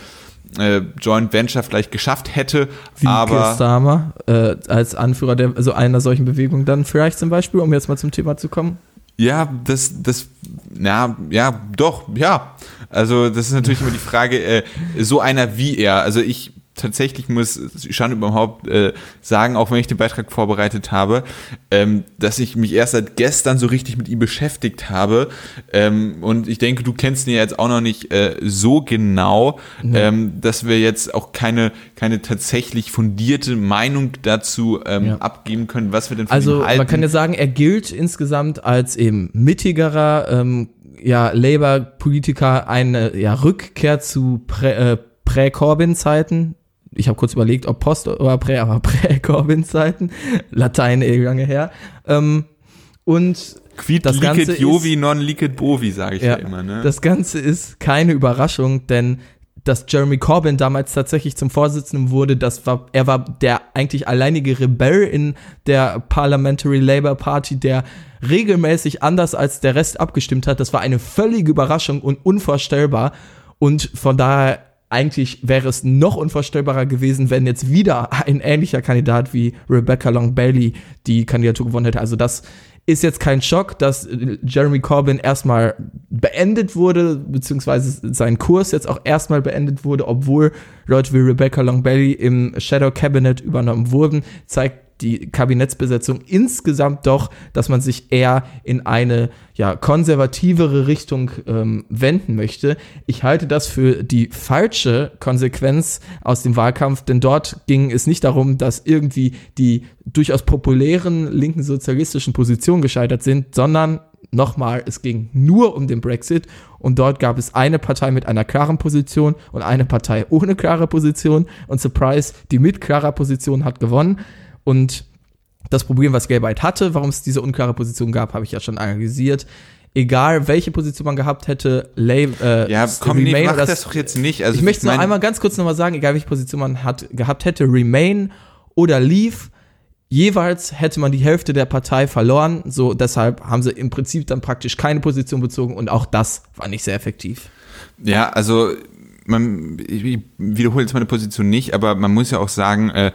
äh, Joint Venture vielleicht geschafft hätte, Wie Keir aber Starmer äh, als Anführer der, also einer solchen Bewegung dann vielleicht zum Beispiel, um jetzt mal zum Thema zu kommen. Ja, das, das, na, ja, doch, ja. Also, das ist natürlich immer die Frage, äh, so einer wie er. Also, ich tatsächlich muss Schande überhaupt äh, sagen, auch wenn ich den Beitrag vorbereitet habe, ähm, dass ich mich erst seit gestern so richtig mit ihm beschäftigt habe. Ähm, und ich denke, du kennst ihn ja jetzt auch noch nicht äh, so genau, ähm, dass wir jetzt auch keine, keine tatsächlich fundierte Meinung dazu ähm, Ja. abgeben können, was wir denn von Also halten. man kann ja sagen, er gilt insgesamt als eben mittigerer ähm, ja, Labour-Politiker, eine ja, Rückkehr zu Prä, äh, Prä-Corbyn-Zeiten. Ich habe kurz überlegt, ob Post oder Prä, aber Prä-Corbyn-Zeiten. Latein eh lange her. Ähm, und Quid das Ganze licet ist- Jovi, non licet Bovi, sage ich ja, immer. Ne? Das Ganze ist keine Überraschung, denn dass Jeremy Corbyn damals tatsächlich zum Vorsitzenden wurde, das war, er war der eigentlich alleinige Rebell in der Parliamentary Labour Party, der regelmäßig anders als der Rest abgestimmt hat. Das war eine völlige Überraschung und unvorstellbar. Und von daher eigentlich wäre es noch unvorstellbarer gewesen, wenn jetzt wieder ein ähnlicher Kandidat wie Rebecca Long Bailey die Kandidatur gewonnen hätte. Also das ist jetzt kein Schock, dass äh, Jeremy Corbyn erstmal beendet wurde, beziehungsweise sein Kurs jetzt auch erstmal beendet wurde, obwohl Leute wie Rebecca Long Bailey im Shadow Cabinet übernommen wurden, zeigt die Kabinettsbesetzung insgesamt doch, dass man sich eher in eine ja, konservativere Richtung ähm, wenden möchte. Ich halte das für die falsche Konsequenz aus dem Wahlkampf, denn dort ging es nicht darum, dass irgendwie die durchaus populären linken sozialistischen Positionen gescheitert sind, sondern nochmal, es ging nur um den Brexit und dort gab es eine Partei mit einer klaren Position und eine Partei ohne klare Position und Surprise, die mit klarer Position hat gewonnen. Und das Problem, was Gelbheit hatte, warum es diese unklare Position gab, habe ich ja schon analysiert. Egal, welche Position man gehabt hätte, Lay, äh, ja, komm, nee, Remain mach oder- das doch jetzt nicht. Also, ich möchte noch mein- einmal ganz kurz nochmal sagen, egal welche Position man hat, gehabt hätte, Remain oder Leave, jeweils hätte man die Hälfte der Partei verloren. So, deshalb haben sie im Prinzip dann praktisch keine Position bezogen und auch das war nicht sehr effektiv. Ja, also man, ich, ich wiederhole jetzt meine Position nicht, aber man muss ja auch sagen, äh,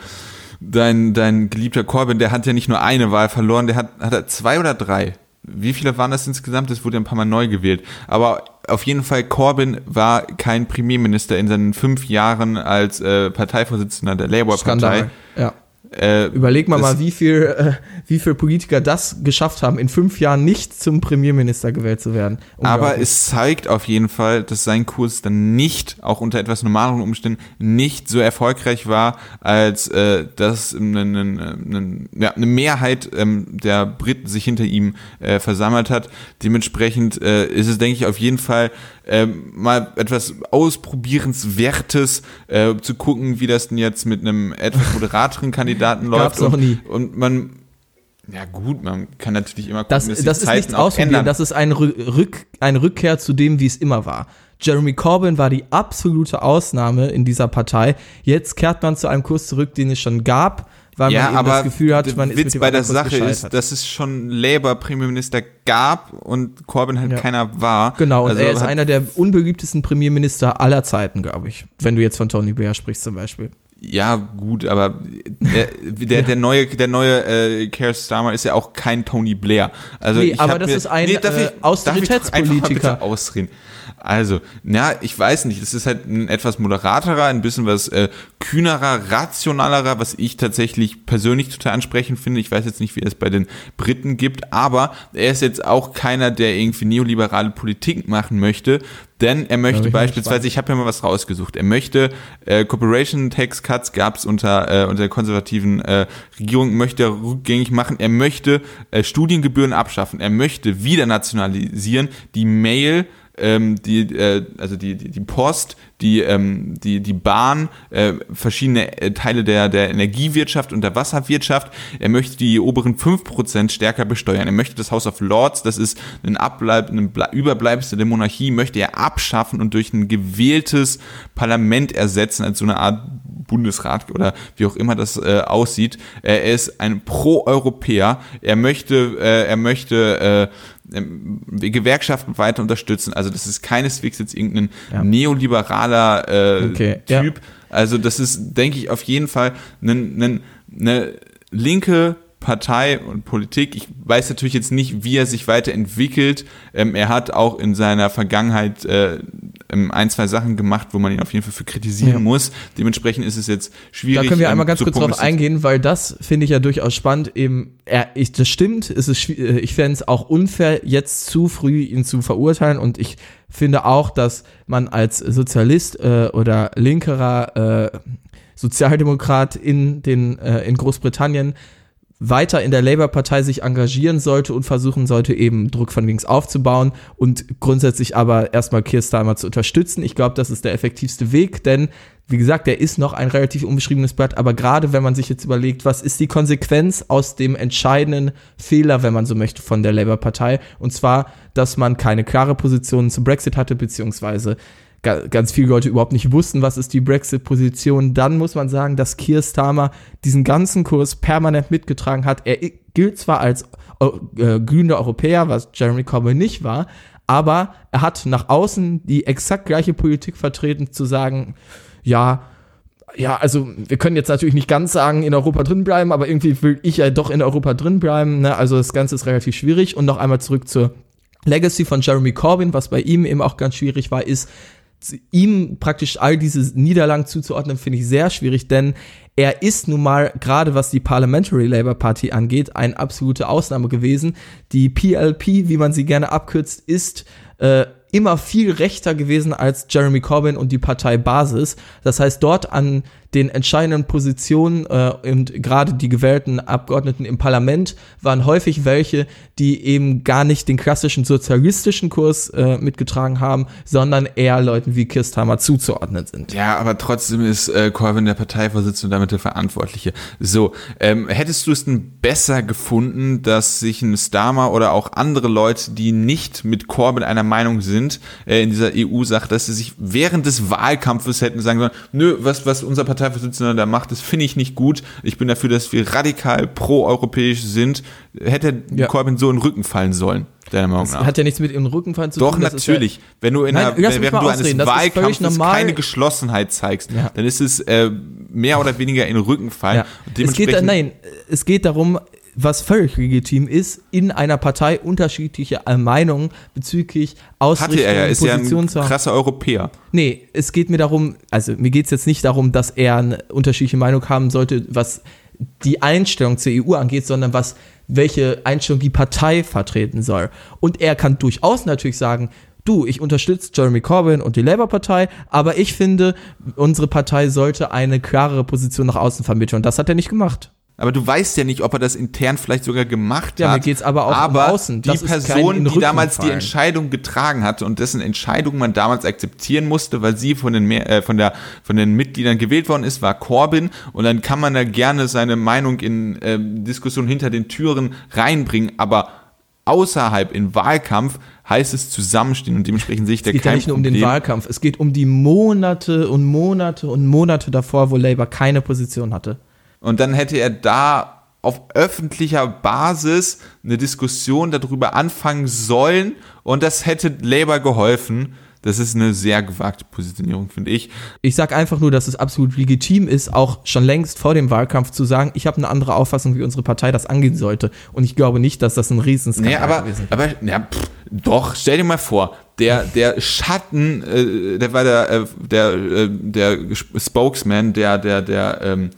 dein, dein geliebter Corbyn, der hat ja nicht nur eine Wahl verloren, der hat, hat er zwei oder drei. Wie viele waren das insgesamt? Es wurde ja ein paar Mal neu gewählt. Aber auf jeden Fall, Corbyn war kein Premierminister in seinen fünf Jahren als äh, Parteivorsitzender der Labour-Partei. Ja. Äh, Überleg mal mal, wie viel, äh, wie viel Politiker das geschafft haben, in fünf Jahren nicht zum Premierminister gewählt zu werden. Aber es zeigt auf jeden Fall, dass sein Kurs dann nicht, auch unter etwas normaleren Umständen, nicht so erfolgreich war, als äh, dass eine, eine, eine, ja, eine Mehrheit ähm, der Briten sich hinter ihm äh, versammelt hat. Dementsprechend äh, ist es, denke ich, auf jeden Fall ähm, mal etwas Ausprobierenswertes, äh, zu gucken, wie das denn jetzt mit einem etwas moderateren Kandidaten läuft. Gab's noch und, nie. Und man ja gut, man kann natürlich immer gucken, Das, dass die das ist Zeiten nichts auch ausprobieren, ändern. das ist ein Rück, eine Rückkehr zu dem, wie es immer war. Jeremy Corbyn war die absolute Ausnahme in dieser Partei. Jetzt kehrt man zu einem Kurs zurück, den es schon gab, weil ja, man eben aber das Gefühl hat, man ist Witz mit dem bei der Sache ist, dass es schon Labour-Premierminister gab und Corbyn halt Ja. keiner war. Genau, und Also er ist einer der unbeliebtesten Premierminister aller Zeiten, glaube ich. Wenn du jetzt von Tony Blair sprichst zum Beispiel. Ja, gut, aber der, der, der neue, der neue äh, Keir Starmer ist ja auch kein Tony Blair. Also Nee, ich aber das mir, ist ein, darf äh, ich- darf ich doch einfach mal Austeritätspolitiker. bitte ausreden. Also, ja, ich weiß nicht, es ist halt ein etwas moderaterer, ein bisschen was äh, kühnerer, rationalerer, was ich tatsächlich persönlich total ansprechend finde. Ich weiß jetzt nicht, wie es bei den Briten gibt, aber er ist jetzt auch keiner, der irgendwie neoliberale Politik machen möchte, denn er möchte beispielsweise, ich habe ja mal was rausgesucht, er möchte äh, Corporation Tax Cuts gab es unter, äh, unter der konservativen äh, Regierung, möchte er rückgängig machen, er möchte äh, Studiengebühren abschaffen, er möchte wieder nationalisieren, die Mail, ähm, die, äh, also die, die, die Post, die, ähm, die, die Bahn, äh, verschiedene äh, Teile der, der Energiewirtschaft und der Wasserwirtschaft. Er möchte die oberen 5% stärker besteuern. Er möchte das House of Lords, das ist ein, Ableib, ein Überbleibsel der Monarchie, möchte er abschaffen und durch ein gewähltes Parlament ersetzen, als so eine Art Bundesrat oder wie auch immer das äh, aussieht. er ist ein Pro-Europäer. Er möchte, äh, er möchte äh, Gewerkschaften weiter unterstützen. Also das ist keineswegs jetzt irgendein ja. neoliberaler äh, okay. Typ. Ja. Also das ist, denke ich, auf jeden Fall eine, eine linke Partei und Politik. Ich weiß natürlich jetzt nicht, wie er sich weiterentwickelt. Ähm, er hat auch in seiner Vergangenheit äh, ähm, ein, zwei Sachen gemacht, wo man ihn auf jeden Fall für kritisieren ja. muss. Dementsprechend ist es jetzt schwierig. Da können wir einmal ähm, ganz kurz drauf eingehen, weil das finde ich ja durchaus spannend. Eben, er, ich, das stimmt, es ist, äh, ich fände es auch unfair, jetzt zu früh ihn zu verurteilen und ich finde auch, dass man als Sozialist äh, oder linkerer äh, Sozialdemokrat in den äh, in Großbritannien weiter in der Labour-Partei sich engagieren sollte und versuchen sollte, eben Druck von links aufzubauen und grundsätzlich aber erstmal Keir Starmer zu unterstützen. Ich glaube, das ist der effektivste Weg, denn wie gesagt, der ist noch ein relativ unbeschriebenes Blatt, aber gerade wenn man sich jetzt überlegt, was ist die Konsequenz aus dem entscheidenden Fehler, wenn man so möchte, von der Labour-Partei, und zwar, dass man keine klare Position zum Brexit hatte, beziehungsweise ganz viele Leute überhaupt nicht wussten, was ist die Brexit-Position. Dann muss man sagen, dass Keir Starmer diesen ganzen Kurs permanent mitgetragen hat. Er gilt zwar als äh, glühender Europäer, was Jeremy Corbyn nicht war, aber er hat nach außen die exakt gleiche Politik vertreten, zu sagen, ja, ja, also wir können jetzt natürlich nicht ganz sagen, in Europa drin bleiben, aber irgendwie will ich ja doch in Europa drin bleiben. Ne? Also das Ganze ist relativ schwierig. Und noch einmal zurück zur Legacy von Jeremy Corbyn, was bei ihm eben auch ganz schwierig war, ist, ihm praktisch all diese Niederlagen zuzuordnen, finde ich sehr schwierig, denn er ist nun mal, gerade was die Parliamentary Labour Party angeht, eine absolute Ausnahme gewesen. Die PLP, wie man sie gerne abkürzt, ist äh, immer viel rechter gewesen als Jeremy Corbyn und die Partei Basis. Das heißt, dort an den entscheidenden Positionen äh, und gerade die gewählten Abgeordneten im Parlament waren häufig welche, die eben gar nicht den klassischen sozialistischen Kurs äh, mitgetragen haben, sondern eher Leuten wie Kirsthammer zuzuordnen sind. Ja, aber trotzdem ist äh, Corbyn der Parteivorsitzende damit der Verantwortliche. So, ähm, hättest du es denn besser gefunden, dass sich ein Starmer oder auch andere Leute, die nicht mit Corbyn einer Meinung sind, äh, in dieser EU-Sache, dass sie sich während des Wahlkampfes hätten sagen sollen, nö, was, was unser Partei Parteivorsitzender da macht, das finde ich nicht gut. Ich bin dafür, dass wir radikal pro-europäisch sind. Hätte ja. Corbyn so in den Rücken fallen sollen. Deiner Meinung das nach. hat ja nichts mit ihrem Rückenfallen zu Doch, tun. Doch, natürlich. Ja, wenn du in Nein, einer, während du eines Wahlkampfes keine Geschlossenheit zeigst, ja. dann ist es äh, mehr oder weniger in den Rückenfall. Ja. Es geht, nein, es geht darum, was völlig legitim ist, in einer Partei unterschiedliche Meinungen bezüglich Ausrichtung Hatte er ja, ist Position ja ein krasser Europäer. Nee, es geht mir darum, also mir geht es jetzt nicht darum, dass er eine unterschiedliche Meinung haben sollte, was die Einstellung zur EU angeht, sondern was, welche Einstellung die Partei vertreten soll. Und er kann durchaus natürlich sagen, du, ich unterstütze Jeremy Corbyn und die Labour-Partei, aber ich finde, unsere Partei sollte eine klarere Position nach außen vermitteln. Und das hat er nicht gemacht. Aber du weißt ja nicht, ob er das intern vielleicht sogar gemacht ja, hat. Ja, mir geht's aber auch aber um außen. Das die Person, die damals die Entscheidung getragen hatte und dessen Entscheidung man damals akzeptieren musste, weil sie von den, äh, von, der, von den Mitgliedern gewählt worden ist, war Corbyn. Und dann kann man da gerne seine Meinung in äh, Diskussionen hinter den Türen reinbringen. Aber außerhalb im Wahlkampf heißt es zusammenstehen und dementsprechend sehe ich da kein Es geht ja nicht nur um den Wahlkampf, es geht um die Monate und Monate und Monate davor, wo Labour keine Position hatte. Und dann hätte er da auf öffentlicher Basis eine Diskussion darüber anfangen sollen und das hätte Labour geholfen, Das ist eine sehr gewagte Positionierung, finde ich. Ich sage einfach nur, dass es absolut legitim ist, auch schon längst vor dem Wahlkampf zu sagen, ich habe eine andere Auffassung, wie unsere Partei das angehen sollte. Und ich glaube nicht, dass das ein Riesenskandal Nee, aber, gewesen aber ja, pff, doch, stell dir mal vor, der, der Schatten, äh, der war der, äh, der, äh, der Spokesman, der, der, der, ähm,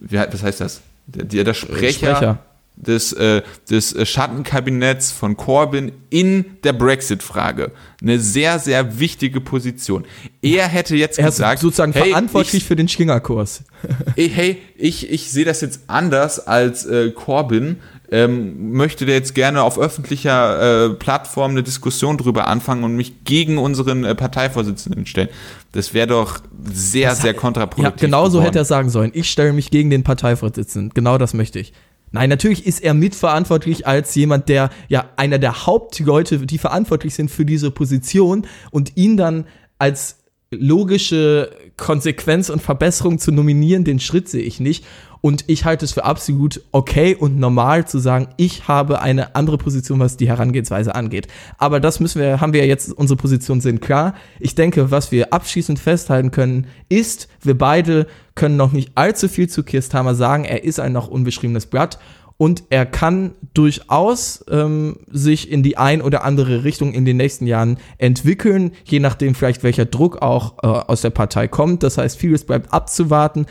wie, was heißt das? Der, der, Sprecher, Sprecher. des, äh, des äh, Schattenkabinetts von Corbyn in der Brexit-Frage. Eine sehr, sehr wichtige Position. Er hätte jetzt Er ist gesagt, sozusagen hey, verantwortlich ich, für den Schlingerkurs. Ey, hey, ich, ich sehe das jetzt anders als äh, Corbyn. Ähm, möchte der jetzt gerne auf öffentlicher äh, Plattform eine Diskussion drüber anfangen und mich gegen unseren äh, Parteivorsitzenden stellen. Das wäre doch sehr, sehr Ja, kontraproduktiv. genau so hätte er sagen sollen. Ich stelle mich gegen den Parteivorsitzenden. Genau das möchte ich. Nein, natürlich ist er mitverantwortlich als jemand, der ja einer der Hauptleute, die verantwortlich sind für diese Position und ihn dann als logische Konsequenz und Verbesserung zu nominieren, den Schritt sehe ich nicht. Und ich halte es für absolut okay und normal zu sagen, ich habe eine andere Position, was die Herangehensweise angeht. Aber das müssen wir, haben wir ja jetzt, unsere Positionen sind klar. Ich denke, was wir abschließend festhalten können, ist, wir beide können noch nicht allzu viel zu Kirsthamer sagen. Er ist ein noch unbeschriebenes Blatt und er kann durchaus ähm, sich in die ein oder andere Richtung in den nächsten Jahren entwickeln, je nachdem vielleicht welcher Druck auch äh, aus der Partei kommt. Das heißt, vieles bleibt abzuwarten.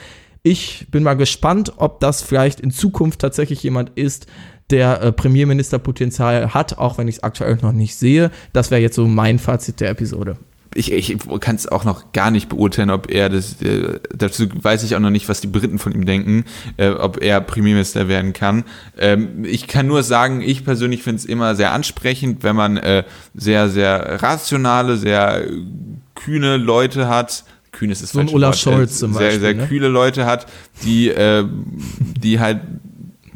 Ich bin mal gespannt, ob das vielleicht in Zukunft tatsächlich jemand ist, der äh, Premierministerpotenzial hat, auch wenn ich es aktuell noch nicht sehe. Das wäre jetzt so mein Fazit der Episode. ich, ich kann es auch noch gar nicht beurteilen, ob er das, äh, dazu weiß ich auch noch nicht, was die Briten von ihm denken, äh, ob er Premierminister werden kann. Ähm, ich kann nur sagen, ich persönlich finde es immer sehr ansprechend, wenn man äh, sehr, sehr rationale, sehr äh, kühne Leute hat. Kühn ist So ein Olaf Wort, Scholz äh, zum sehr, Beispiel, Sehr ne? kühle Leute hat, die, äh, die halt,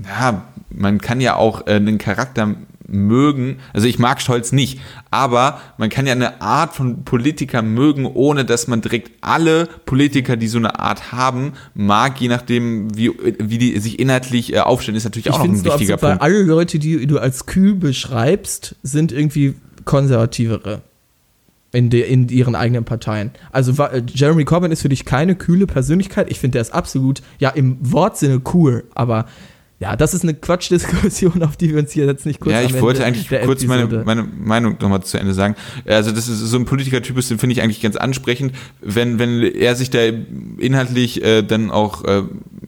ja, man kann ja auch äh, einen Charakter mögen, also ich mag Scholz nicht, aber man kann ja eine Art von Politiker mögen, ohne dass man direkt alle Politiker, die so eine Art haben, mag, je nachdem, wie, wie die sich inhaltlich äh, aufstellen, ist natürlich Ich auch noch ein wichtiger absolut, weil Punkt. alle Leute, die du als kühl beschreibst, sind irgendwie konservativere in, de, in ihren eigenen Parteien. Also äh, Jeremy Corbyn ist für dich keine kühle Persönlichkeit. Ich finde, der ist absolut, ja, im Wortsinne cool, aber ja, das ist eine Quatschdiskussion, auf die wir uns hier jetzt nicht kurz Ja, ich wollte eigentlich kurz meine, meine Meinung nochmal zu Ende sagen. Also das ist so ein Politikertyp den finde ich eigentlich ganz ansprechend, wenn, wenn er sich da inhaltlich äh, dann auch, äh,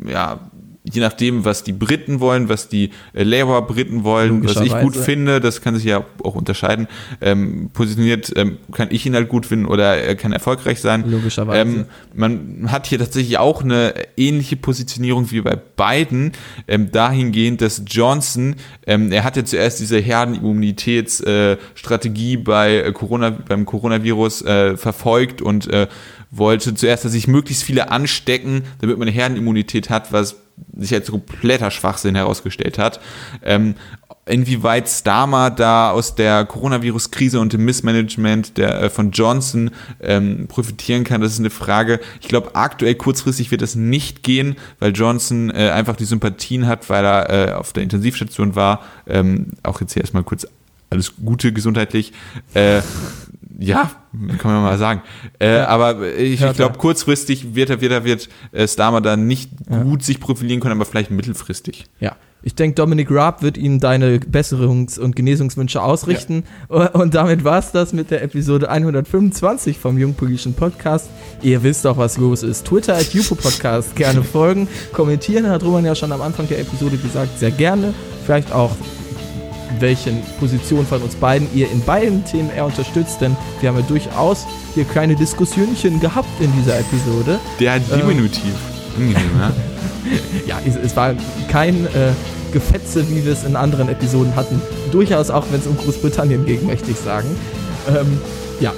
ja, je nachdem, was die Briten wollen, was die äh, Labour-Briten wollen, was ich gut finde, das kann sich ja auch unterscheiden, ähm, positioniert, ähm, kann ich ihn halt gut finden oder er kann erfolgreich sein. Logischerweise. Ähm, man hat hier tatsächlich auch eine ähnliche Positionierung wie bei Biden, ähm, dahingehend, dass Johnson, ähm, er hatte zuerst diese Herdenimmunitätsstrategie äh, bei Corona, beim Coronavirus äh, verfolgt und äh, wollte zuerst, dass sich möglichst viele anstecken, damit man eine Herdenimmunität hat, was sich als kompletter Schwachsinn herausgestellt hat. Ähm, inwieweit Starmer da aus der Coronavirus-Krise und dem Missmanagement der, äh, von Johnson ähm, profitieren kann, das ist eine Frage. Ich glaube, aktuell kurzfristig wird das nicht gehen, weil Johnson äh, einfach die Sympathien hat, weil er äh, auf der Intensivstation war. Ähm, auch jetzt hier erstmal kurz alles Gute gesundheitlich. Äh, ja, kann man mal sagen. Äh, Aber ich, ich glaube, kurzfristig wird er, wird er, wird äh, Starmer da nicht gut sich profilieren können, aber vielleicht mittelfristig. Ja. Ich denke, Dominic Raab wird Ihnen deine Besserungs- und Genesungswünsche ausrichten. Und damit war es das mit der Episode 125 vom Jungpolitischen Podcast. Ihr wisst doch, was los ist. Twitter at Jupo Podcast gerne folgen. Kommentieren hat Roman ja schon am Anfang der Episode gesagt, sehr gerne. Vielleicht auch welchen Position von uns beiden ihr in beiden Themen eher unterstützt, denn wir haben ja durchaus hier kleine Diskussionchen gehabt in dieser Episode. Der hat Diminutiv. Ja? ja, es, es war kein äh, Gefetze, wie wir es in anderen Episoden hatten. Durchaus auch, wenn es um Großbritannien ging, möchte ich sagen. Ähm, ja,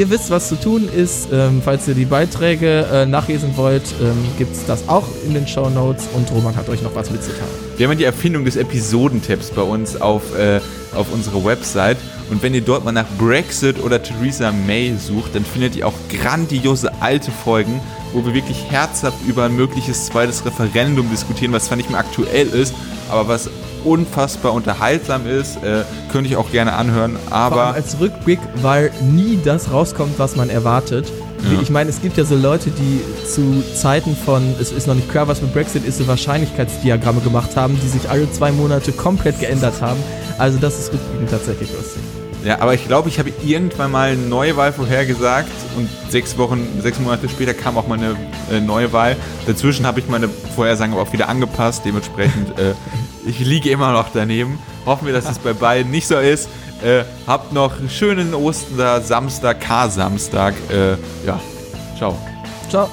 ihr wisst, was zu tun ist. Ähm, falls ihr die Beiträge äh, nachlesen wollt, ähm, gibt es das auch in den Show Notes und Roman hat euch noch was mitzuteilen. Wir haben die Erfindung des Episodentabs bei uns auf, äh, auf unserer Website. Und wenn ihr dort mal nach Brexit oder Theresa May sucht, dann findet ihr auch grandiose alte Folgen, wo wir wirklich herzhaft über ein mögliches zweites Referendum diskutieren, was zwar nicht mehr aktuell ist, aber was unfassbar unterhaltsam ist. Äh, könnte ich auch gerne anhören. Aber als Rückblick, weil nie das rauskommt, was man erwartet. Ja. Ich meine, es gibt ja so Leute, die zu Zeiten von, es ist noch nicht klar, was mit Brexit ist, so Wahrscheinlichkeitsdiagramme gemacht haben, die sich alle zwei Monate komplett geändert haben. Also das ist rückblickend tatsächlich lustig. Ja, aber ich glaube, ich habe irgendwann mal eine neue Wahl vorhergesagt und sechs Wochen, sechs Monate später kam auch mal eine äh, neue Wahl. Dazwischen habe ich meine Vorhersagen aber auch wieder angepasst. Dementsprechend, äh, ich liege immer noch daneben. Hoffen wir, dass es bei beiden nicht so ist. Äh, habt noch einen schönen Oster Samstag, K-Samstag. Äh, ja, ciao. Ciao.